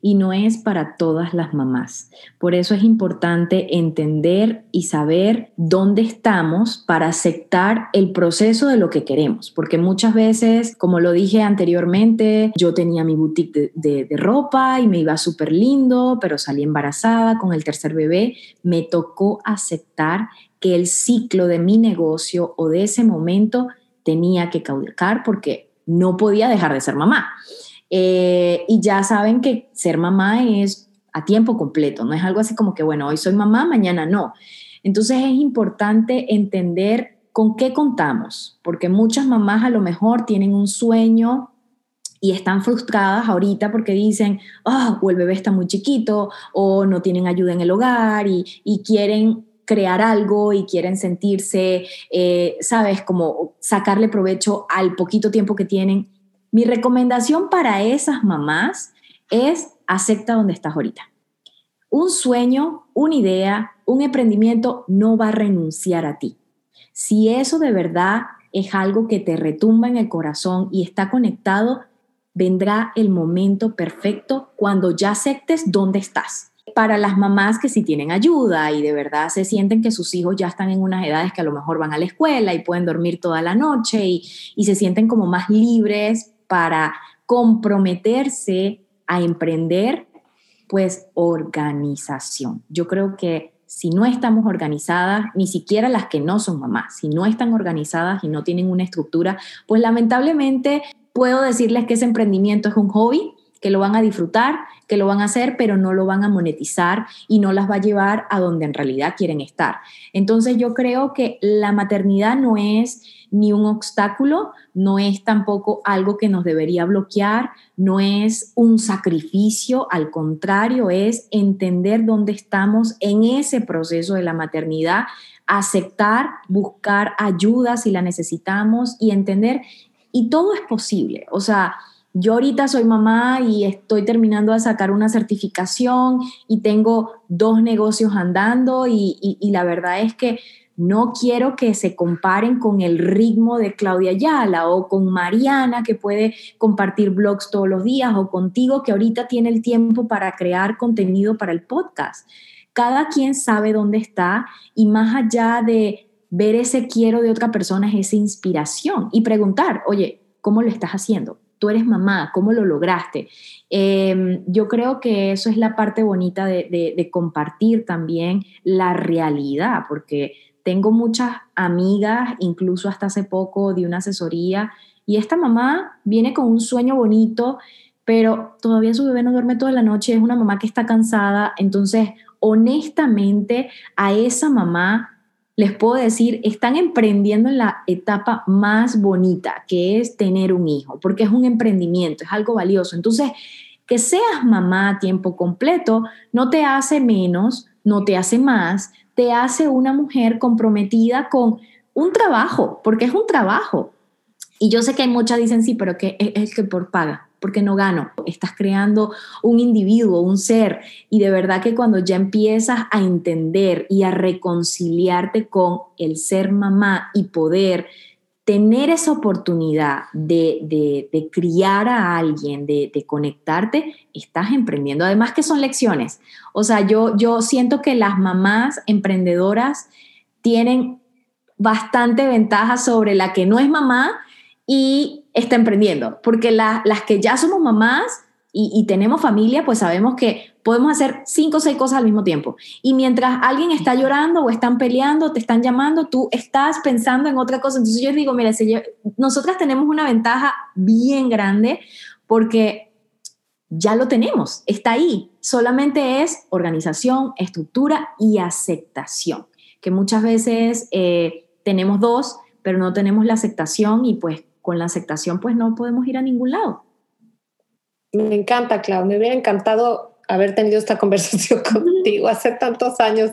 y no es para todas las mamás. Por eso es importante entender y saber dónde estamos para aceptar el proceso de lo que queremos, porque muchas veces, como lo dije anteriormente, yo tenía mi boutique de, ropa y me iba súper lindo, pero salí embarazada con el tercer bebé, me tocó aceptar que el ciclo de mi negocio o de ese momento tenía que caducar porque no podía dejar de ser mamá. Eh, y ya saben que ser mamá es a tiempo completo, no es algo así como que, bueno, hoy soy mamá, mañana no. Entonces es importante entender con qué contamos, porque muchas mamás a lo mejor tienen un sueño y están frustradas ahorita porque dicen, oh, o el bebé está muy chiquito, o no tienen ayuda en el hogar y, quieren crear algo y quieren sentirse, eh, sabes, como sacarle provecho al poquito tiempo que tienen. Mi recomendación para esas mamás es acepta donde estás ahorita. Un sueño, una idea, un emprendimiento no va a renunciar a ti. Si eso de verdad es algo que te retumba en el corazón y está conectado, vendrá el momento perfecto cuando ya aceptes dónde estás. Para las mamás que sí tienen ayuda y de verdad se sienten que sus hijos ya están en unas edades que a lo mejor van a la escuela y pueden dormir toda la noche y, y se sienten como más libres para comprometerse a emprender, pues organización. Yo creo que si no estamos organizadas, ni siquiera las que no son mamás, si no están organizadas y no tienen una estructura, pues lamentablemente puedo decirles que ese emprendimiento es un hobby, que lo van a disfrutar, que lo van a hacer, pero no lo van a monetizar y no las va a llevar a donde en realidad quieren estar. Entonces yo creo que la maternidad no es ni un obstáculo, no es tampoco algo que nos debería bloquear, no es un sacrificio, al contrario, es entender dónde estamos en ese proceso de la maternidad, aceptar, buscar ayuda si la necesitamos y entender, y todo es posible, o sea, yo ahorita soy mamá y estoy terminando de sacar una certificación y tengo dos negocios andando y, y la verdad es que no quiero que se comparen con el ritmo de Claudia Yala o con Mariana que puede compartir blogs todos los días o contigo que ahorita tiene el tiempo para crear contenido para el podcast. Cada quien sabe dónde está y más allá de ver ese quiero de otra persona es esa inspiración y preguntar, oye, ¿cómo lo estás haciendo? Tú eres mamá, ¿cómo lo lograste? Em, yo creo que eso es la parte bonita de compartir también la realidad, porque tengo muchas amigas, incluso hasta hace poco de una asesoría, y esta mamá viene con un sueño bonito, pero todavía su bebé no duerme toda la noche, es una mamá que está cansada, entonces honestamente a esa mamá les puedo decir, están emprendiendo en la etapa más bonita, que es tener un hijo, porque es un emprendimiento, es algo valioso. Entonces, que seas mamá a tiempo completo no te hace menos, no te hace más, te hace una mujer comprometida con un trabajo, porque es un trabajo. Y yo sé que hay muchas dicen, sí, pero que es que por paga, porque no gano. Estás creando un individuo, un ser, y de verdad que cuando ya empiezas a entender y a reconciliarte con el ser mamá y poder tener esa oportunidad de, criar a alguien, de, conectarte, estás emprendiendo. Además que son lecciones. O sea, yo, yo siento que las mamás emprendedoras tienen bastante ventaja sobre la que no es mamá y está emprendiendo, porque las que ya somos mamás y, tenemos familia, pues sabemos que podemos hacer cinco o seis cosas al mismo tiempo. Y mientras alguien está llorando o están peleando, te están llamando, tú estás pensando en otra cosa. Entonces yo digo, mira, nosotras tenemos una ventaja bien grande porque ya lo tenemos, está ahí. Solamente es organización, estructura y aceptación, que muchas veces eh, tenemos dos, pero no tenemos la aceptación y pues con la aceptación pues no podemos ir a ningún lado.
Me encanta, Clau. Me hubiera encantado haber tenido esta conversación contigo hace tantos años,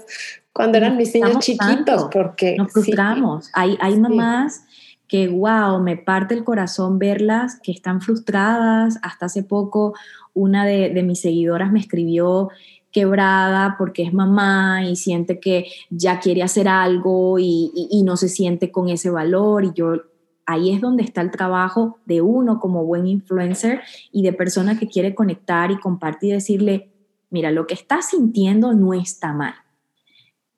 cuando eran mis niños chiquitos, porque
nos frustramos. hay, hay mamás que, wow, me parte el corazón verlas que están frustradas. Hasta hace poco una de, de mis seguidoras me escribió quebrada porque es mamá y siente que ya quiere hacer algo y, y, no se siente con ese valor. Y yo ahí es donde está el trabajo de uno como buen influencer y de persona que quiere conectar y compartir y decirle, mira, lo que estás sintiendo no está mal.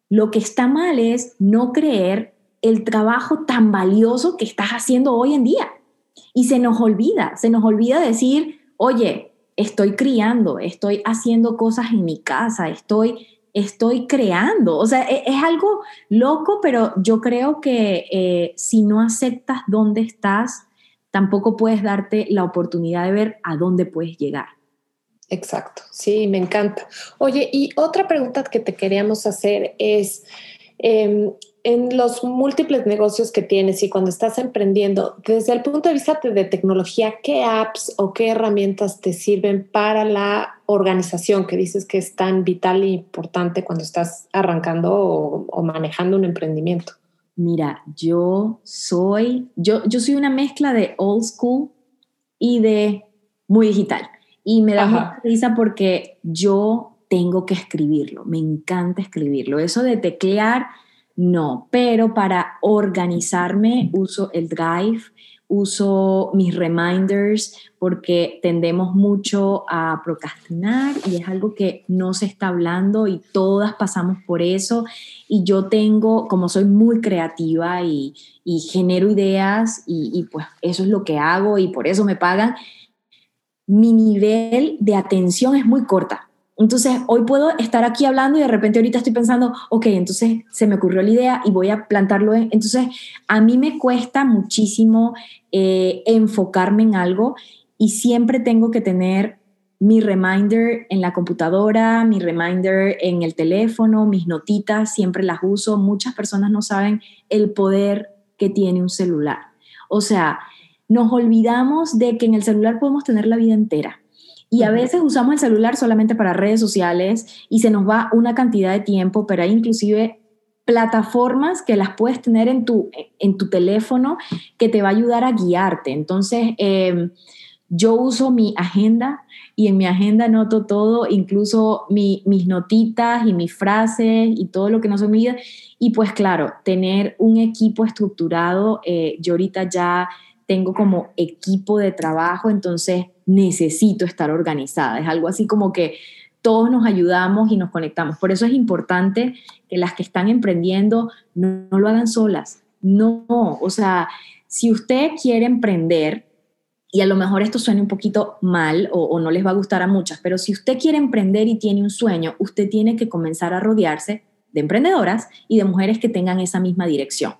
Lo que está mal es no creer el trabajo tan valioso que estás haciendo hoy en día. Y se nos olvida, se nos olvida decir, oye, estoy criando, estoy haciendo cosas en mi casa, estoy, estoy creando. O sea, e, es, algo loco, pero yo creo que eh, si no aceptas dónde estás, tampoco puedes darte la oportunidad de ver a dónde puedes llegar.
Exacto, sí, me encanta. Oye, y otra pregunta que te queríamos hacer es, em, en los múltiples negocios que tienes y cuando estás emprendiendo, desde el punto de vista de tecnología, ¿qué apps o qué herramientas te sirven para la organización que dices que es tan vital e importante cuando estás arrancando o, manejando un emprendimiento?
Mira, yo soy, yo, yo soy una mezcla de old school y de muy digital. Y me da mucha risa porque yo tengo que escribirlo, me encanta escribirlo. Eso de teclear no, pero para organizarme uso el Drive, uso mis reminders porque tendemos mucho a procrastinar y es algo que no se está hablando y todas pasamos por eso. Y yo tengo, como soy muy creativa y, genero ideas y, y pues eso es lo que hago y por eso me pagan, mi nivel de atención es muy corta. Entonces, hoy puedo estar aquí hablando y de repente ahorita estoy pensando, ok, entonces se me ocurrió la idea y voy a plantarlo. En... Entonces, a mí me cuesta muchísimo eh, enfocarme en algo y siempre tengo que tener mi reminder en la computadora, mi reminder en el teléfono, mis notitas, siempre las uso. Muchas personas no saben el poder que tiene un celular. O sea, nos olvidamos de que en el celular podemos tener la vida entera y a veces usamos el celular solamente para redes sociales y se nos va una cantidad de tiempo, pero hay inclusive plataformas que las puedes tener en tu, en tu teléfono que te va a ayudar a guiarte. Entonces, em, yo uso mi agenda y en mi agenda noto todo, incluso mis notitas y mis frases y todo lo que no se mide. Y pues claro, tener un equipo estructurado, eh, yo ahorita ya tengo como equipo de trabajo, entonces necesito estar organizada. Es algo así como que todos nos ayudamos y nos conectamos. Por eso es importante que las que están emprendiendo no, lo hagan solas. No, o sea, si usted quiere emprender, y a lo mejor esto suene un poquito mal o, o, no les va a gustar a muchas, pero si usted quiere emprender y tiene un sueño, usted tiene que comenzar a rodearse de emprendedoras y de mujeres que tengan esa misma dirección.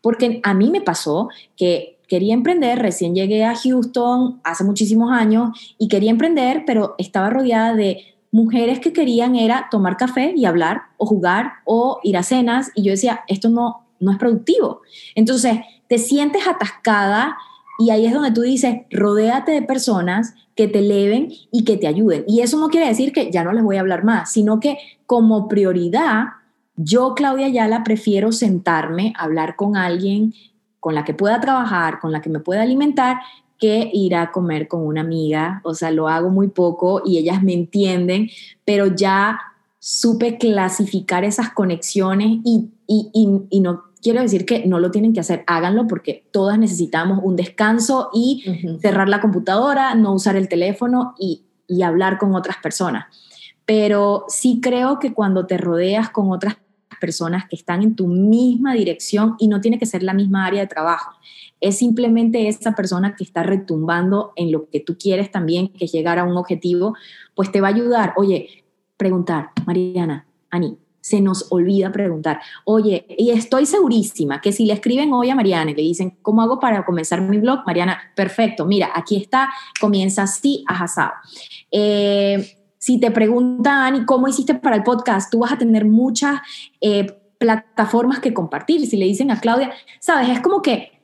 Porque a mí me pasó que quería emprender, recién llegué a Houston hace muchísimos años y quería emprender, pero estaba rodeada de mujeres que querían era tomar café y hablar o jugar o ir a cenas y yo decía, esto no, no es productivo. Entonces, te sientes atascada y ahí es donde tú dices, rodéate de personas que te eleven y que te ayuden. Y eso no quiere decir que ya no les voy a hablar más, sino que como prioridad, yo, Claudia Ayala, prefiero sentarme, hablar con alguien con la que pueda trabajar, con la que me pueda alimentar, que ir a comer con una amiga. O sea, lo hago muy poco y ellas me entienden, pero ya supe clasificar esas conexiones y, y, no quiero decir que no lo tienen que hacer, háganlo porque todas necesitamos un descanso y cerrar la computadora, no usar el teléfono y, y hablar con otras personas. Pero sí creo que cuando te rodeas con otras personas que están en tu misma dirección y no tiene que ser la misma área de trabajo. Es simplemente esa persona que está retumbando en lo que tú quieres también, que es llegar a un objetivo, pues te va a ayudar. Oye, preguntar, Mariana, Ani, se nos olvida preguntar. Oye, y estoy segurísima que si le escriben hoy a Mariana y le dicen, ¿cómo hago para comenzar mi blog? Mariana, perfecto, mira, aquí está, comienza así, ajasado. Eh, si te preguntan, ¿cómo hiciste para el podcast? Tú vas a tener muchas eh, plataformas que compartir. Si le dicen a Claudia, sabes, es como que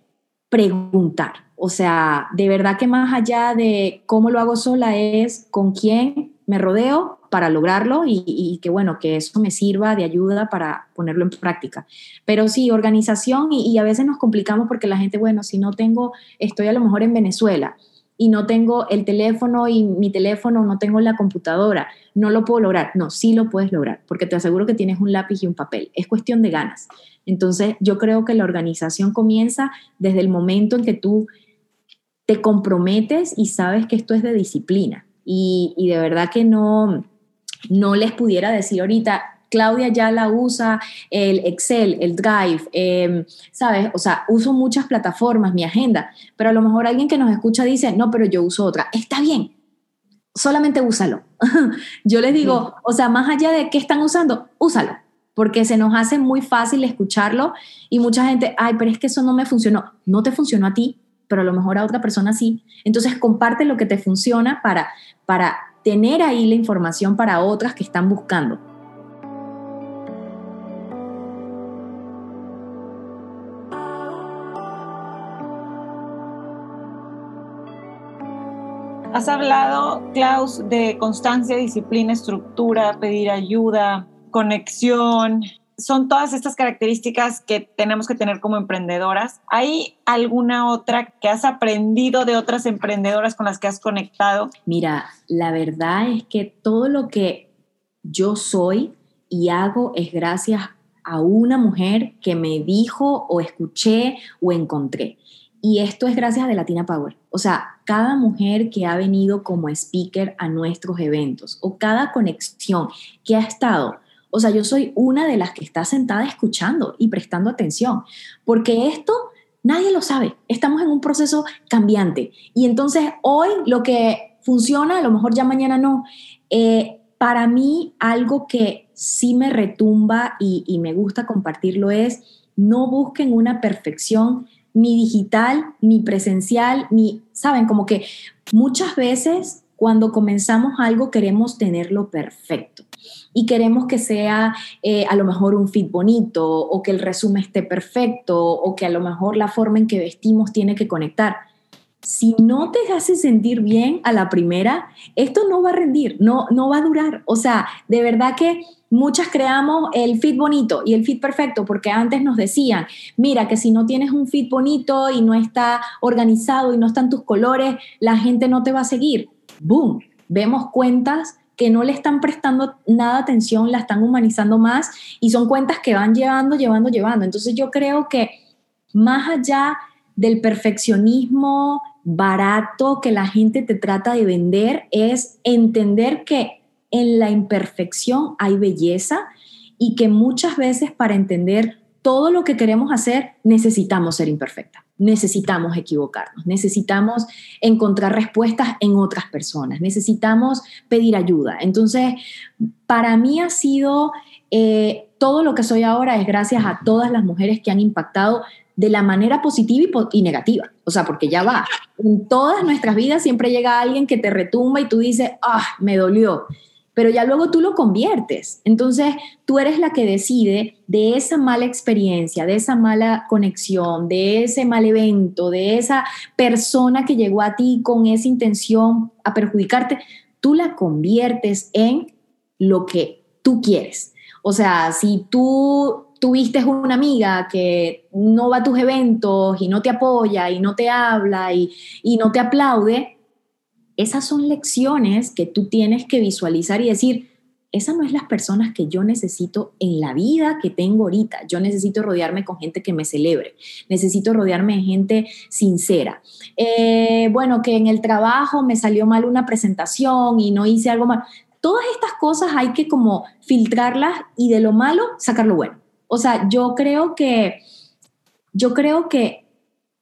preguntar. O sea, de verdad que más allá de cómo lo hago sola es con quién me rodeo, para lograrlo y, que bueno, que eso me sirva de ayuda para ponerlo en práctica. Pero sí, organización y, y a veces nos complicamos porque la gente, bueno, si no tengo, estoy a lo mejor en Venezuela y no tengo el teléfono y mi teléfono, no tengo la computadora, no lo puedo lograr. No, sí lo puedes lograr, porque te aseguro que tienes un lápiz y un papel. Es cuestión de ganas. Entonces, yo creo que la organización comienza desde el momento en que tú te comprometes y sabes que esto es de disciplina. Y, de verdad que no, no les pudiera decir ahorita, Claudia ya la usa el Excel, el Drive, em, ¿sabes? O sea, uso muchas plataformas, mi agenda, pero a lo mejor alguien que nos escucha dice, no, pero yo uso otra. Está bien, solamente úsalo. yo les digo, o sea, más allá de qué están usando, úsalo, porque se nos hace muy fácil escucharlo y mucha gente, ay, pero es que eso no me funcionó. No te funcionó a ti, pero a lo mejor a otra persona sí. Entonces, comparte lo que te funciona para, para tener ahí la información para otras que están buscando.
Has hablado, Klaus, de constancia, disciplina, estructura, pedir ayuda, conexión. Son todas estas características que tenemos que tener como emprendedoras. ¿Hay alguna otra que has aprendido de otras emprendedoras con las que has conectado?
Mira, la verdad es que todo lo que yo soy y hago es gracias a una mujer que me dijo o escuché o encontré. Y esto es gracias a de Latina Power. O sea, cada mujer que ha venido como speaker a nuestros eventos o cada conexión que ha estado. O sea, yo soy una de las que está sentada escuchando y prestando atención, porque esto nadie lo sabe. Estamos en un proceso cambiante. Y entonces hoy lo que funciona, a lo mejor ya mañana no. Eh, para mí, algo que sí me retumba y, y me gusta compartirlo es, no busquen una perfección ni digital, ni presencial, ni, saben, como que muchas veces cuando comenzamos algo queremos tenerlo perfecto y queremos que sea eh, a lo mejor un fit bonito o que el resumen esté perfecto o que a lo mejor la forma en que vestimos tiene que conectar. Si no te hace sentir bien a la primera, esto no va a rendir, no, no va a durar. O sea, de verdad que Muchas creamos el fit bonito y el fit perfecto porque antes nos decían, mira que si no tienes un fit bonito y no está organizado y no están tus colores, la gente no te va a seguir. ¡Boom! Vemos cuentas que no le están prestando nada atención, la están humanizando más y son cuentas que van llevando, llevando, llevando. Entonces yo creo que más allá del perfeccionismo barato que la gente te trata de vender, es entender que en la imperfección hay belleza y que muchas veces para entender todo lo que queremos hacer necesitamos ser imperfecta, necesitamos equivocarnos, necesitamos encontrar respuestas en otras personas, necesitamos pedir ayuda. Entonces, para mí ha sido, eh, todo lo que soy ahora es gracias a todas las mujeres que han impactado de la manera positiva y, y, negativa. O sea, porque ya va, en todas nuestras vidas siempre llega alguien que te retumba y tú dices, ah, me dolió pero ya luego tú lo conviertes. Entonces, tú eres la que decide de esa mala experiencia, de esa mala conexión, de ese mal evento, de esa persona que llegó a ti con esa intención a perjudicarte, tú la conviertes en lo que tú quieres. O sea, si tú tuviste una amiga que no va a tus eventos y no te apoya y no te habla y, y no te aplaude, esas son lecciones que tú tienes que visualizar y decir, esas no es las personas que yo necesito en la vida que tengo ahorita. Yo necesito rodearme con gente que me celebre. Necesito rodearme de gente sincera. Eh, bueno, que en el trabajo me salió mal una presentación y no hice algo mal. Todas estas cosas hay que como filtrarlas y de lo malo sacar lo bueno. O sea, yo creo que, yo creo que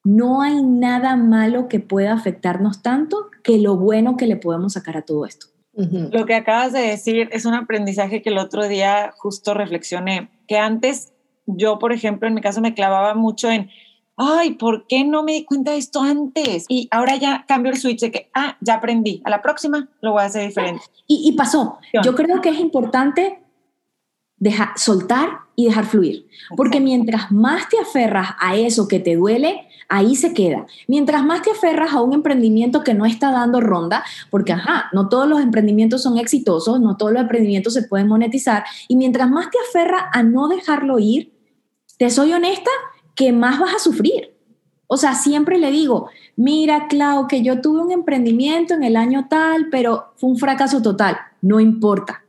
no hay nada malo que pueda afectarnos tanto que lo bueno que le podemos sacar a todo esto.
Lo que acabas de decir es un aprendizaje que el otro día justo reflexioné, que antes yo, por ejemplo, en mi caso me clavaba mucho en, ay, ¿por qué no me di cuenta de esto antes? Y ahora ya cambio el switch de que, ah, ya aprendí, a la próxima lo voy a hacer diferente.
Y, y pasó. Yo creo que es importante dejar, soltar y dejar fluir. Porque mientras más te aferras a eso que te duele, ahí se queda. Mientras más te aferras a un emprendimiento que no está dando ronda, porque ajá, no todos los emprendimientos son exitosos, no todos los emprendimientos se pueden monetizar, y mientras más te aferras a no dejarlo ir, te soy honesta, que más vas a sufrir. O sea, siempre le digo, mira, Clau, que yo tuve un emprendimiento en el año tal, pero fue un fracaso total. No importa,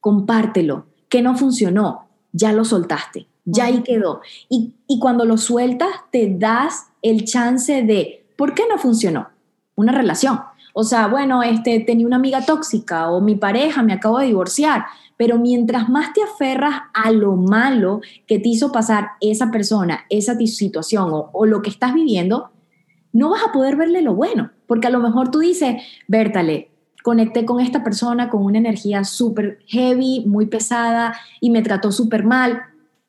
compártelo. que no funcionó? Ya lo soltaste, ya ahí quedó. Y, y cuando lo sueltas, te das el chance de, ¿por qué no funcionó? Una relación. O sea, bueno, este, tenía una amiga tóxica o mi pareja me acabo de divorciar, pero mientras más te aferras a lo malo que te hizo pasar esa persona, esa situación o, o lo que estás viviendo, no vas a poder verle lo bueno, porque a lo mejor tú dices, Bertale, conecté con esta persona con una energía súper heavy, muy pesada y me trató súper mal.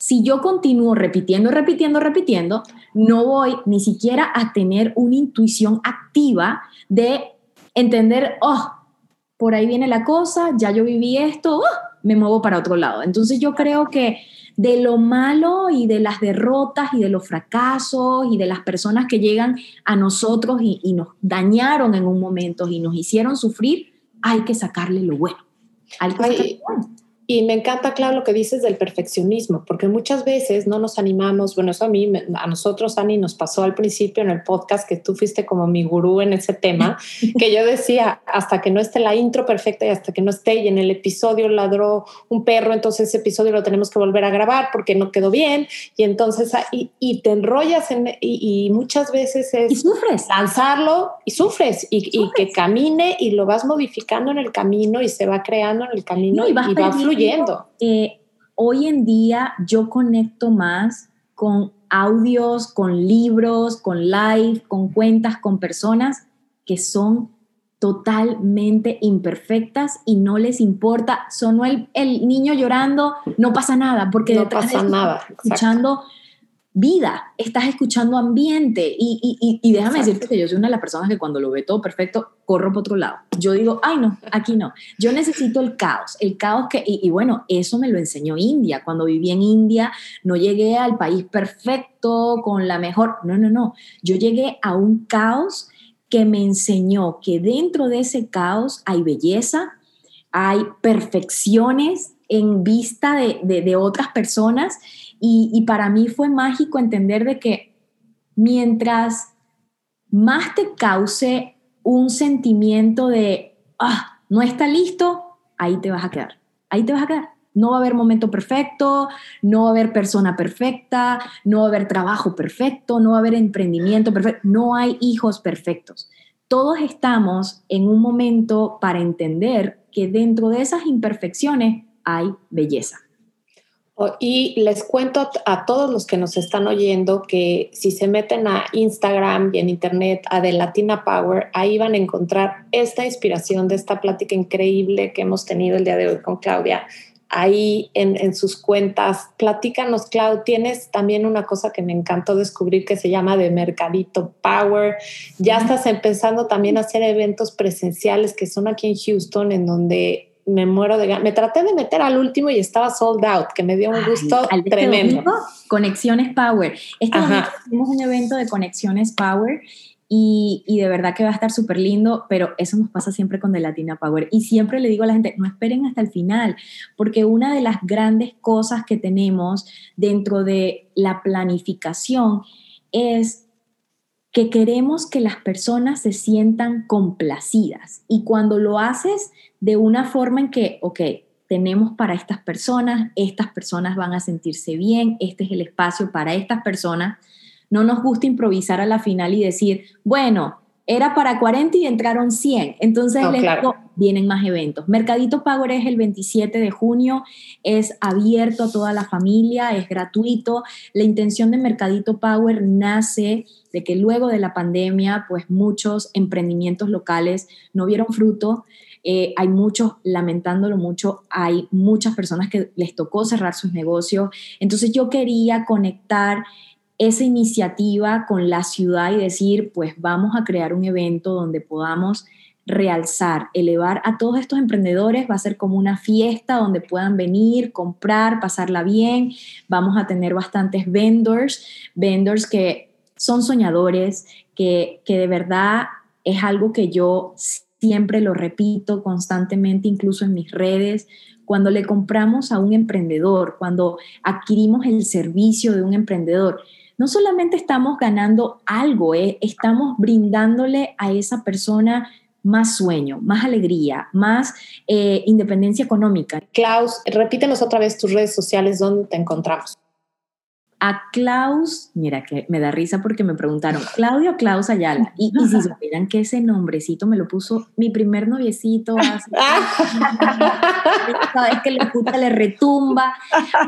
Si yo continúo repitiendo, repitiendo, repitiendo, no voy ni siquiera a tener una intuición activa de entender, oh, por ahí viene la cosa, ya yo viví esto, oh, me muevo para otro lado. Entonces yo creo que de lo malo y de las derrotas y de los fracasos y de las personas que llegan a nosotros y, nos dañaron en un momento y nos hicieron sufrir, hay que sacarle lo bueno. Hay que sacarle lo bueno.
Y me encanta, claro, lo que dices del perfeccionismo, porque muchas veces no nos animamos, bueno, eso a mí, a nosotros, Ani, nos pasó al principio en el podcast, que tú fuiste como mi gurú en ese tema, que yo decía, hasta que no esté la intro perfecta y hasta que no esté, y en el episodio ladró un perro, entonces ese episodio lo tenemos que volver a grabar porque no quedó bien, y entonces, ah, y, y te enrollas en, y, muchas veces es...
Y sufres.
Lanzarlo y sufres, y, y, que camine y lo vas modificando en el camino y se va creando en el camino y, va fluyendo
eh, hoy en día yo conecto más con audios, con libros, con live, con cuentas, con personas que son totalmente imperfectas y no les importa. Sonó el, el niño llorando, no pasa nada, porque
no pasa nada.
Escuchando vida, estás escuchando ambiente y, y, y déjame decirte que yo soy una de las personas que cuando lo ve todo perfecto, corro por otro lado. Yo digo, ay no, aquí no. Yo necesito el caos, el caos que, y, bueno, eso me lo enseñó India. Cuando viví en India, no llegué al país perfecto, con la mejor, no, no, no. Yo llegué a un caos que me enseñó que dentro de ese caos hay belleza, hay perfecciones en vista de, de, de otras personas y, para mí fue mágico entender de que mientras más te cause un sentimiento de, ah, no está listo, ahí te vas a quedar, ahí te vas a quedar. No va a haber momento perfecto, no va a haber persona perfecta, no va a haber trabajo perfecto, no va a haber emprendimiento perfecto, no hay hijos perfectos. Todos estamos en un momento para entender que dentro de esas imperfecciones hay belleza.
Y les cuento a todos los que nos están oyendo que si se meten a Instagram y en Internet a The Latina Power, ahí van a encontrar esta inspiración de esta plática increíble que hemos tenido el día de hoy con Claudia. Ahí en, sus cuentas, platícanos, Clau, tienes también una cosa que me encantó descubrir que se llama de Mercadito Power. Ya estás empezando también a hacer eventos presenciales que son aquí en Houston, en donde me muero de Me traté de meter al último y estaba sold out, que me dio un gusto este tremendo.
Conexiones Power. Este hicimos un evento de Conexiones Power y, y, de verdad que va a estar súper lindo, pero eso nos pasa siempre con The Latina Power. Y siempre le digo a la gente, no esperen hasta el final, porque una de las grandes cosas que tenemos dentro de la planificación es que queremos que las personas se sientan complacidas. Y cuando lo haces de una forma en que, ok, tenemos para estas personas, estas personas van a sentirse bien, este es el espacio para estas personas, no nos gusta improvisar a la final y decir, bueno, era para 40 y entraron 100. Entonces vienen más eventos. Mercadito Power es el 27 de junio, es abierto a toda la familia, es gratuito. La intención de Mercadito Power nace de que luego de la pandemia, pues muchos emprendimientos locales no vieron fruto. Eh, hay muchos, lamentándolo mucho, hay muchas personas que les tocó cerrar sus negocios. Entonces yo quería conectar esa iniciativa con la ciudad y decir, pues vamos a crear un evento donde podamos realzar, elevar a todos estos emprendedores. Va a ser como una fiesta donde puedan venir, comprar, pasarla bien. Vamos a tener bastantes vendors, vendors que son soñadores, que, que de verdad es algo que yo siempre lo repito constantemente, incluso en mis redes. Cuando le compramos a un emprendedor, cuando adquirimos el servicio de un emprendedor, no solamente estamos ganando algo, eh, estamos brindándole a esa persona más sueño, más alegría, más eh, independencia económica.
Klaus, repítenos otra vez tus redes sociales, ¿dónde te encontramos?
A Klaus, mira que me da risa porque me preguntaron, Claudio Klaus Ayala. Y, si supieran que ese nombrecito me lo puso mi primer noviecito hace. Sabes que le escucha, le retumba.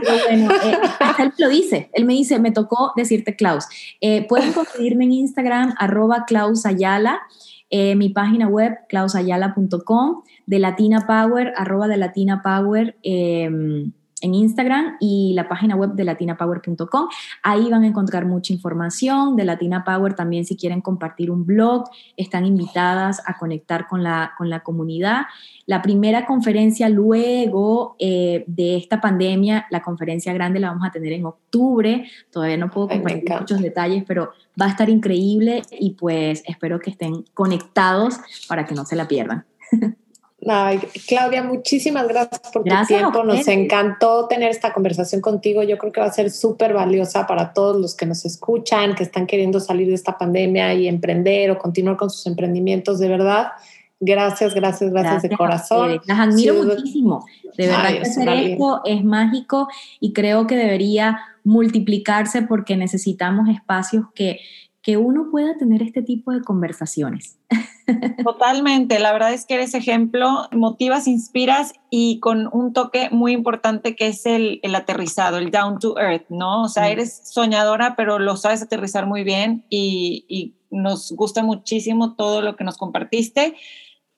Pero bueno, eh, él lo dice. Él me dice, me tocó decirte Klaus. Eh, pueden conseguirme en Instagram, arroba Klaus Ayala. Eh, mi página web, klausayala.com, de Latina Power, arroba de Latina Power. En Instagram y la página web de latinapower.com. Ahí van a encontrar mucha información de Latina Power. También si quieren compartir un blog, están invitadas a conectar con la, con la comunidad. La primera conferencia luego eh, de esta pandemia, la conferencia grande la vamos a tener en octubre. Todavía no puedo compartir muchos detalles, pero va a estar increíble y pues espero que estén conectados para que no se la pierdan.
Ay, Claudia, muchísimas gracias por tu tiempo. Nos encantó tener esta conversación contigo. Yo creo que va a ser súper valiosa para todos los que nos escuchan, que están queriendo salir de esta pandemia y emprender o continuar con sus emprendimientos. De verdad, gracias, gracias, gracias, de corazón.
Las admiro muchísimo. De verdad que hacer esto es mágico y creo que debería multiplicarse porque necesitamos espacios que que uno pueda tener este tipo de conversaciones.
Totalmente, la verdad es que eres ejemplo, motivas, inspiras y con un toque muy importante que es el, aterrizado, el down to earth, ¿no? O sea, mm. eres soñadora, pero lo sabes aterrizar muy bien y, y nos gusta muchísimo todo lo que nos compartiste.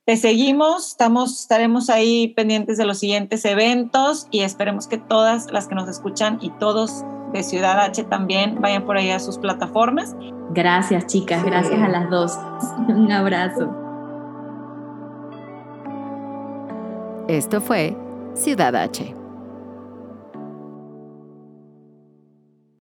Te seguimos, estamos, estaremos ahí pendientes de los siguientes eventos y esperemos que todas las que nos escuchan y todos de Ciudad H también vayan por ahí a sus plataformas.
Gracias chicas, gracias a las dos. Un abrazo.
Esto fue Ciudad H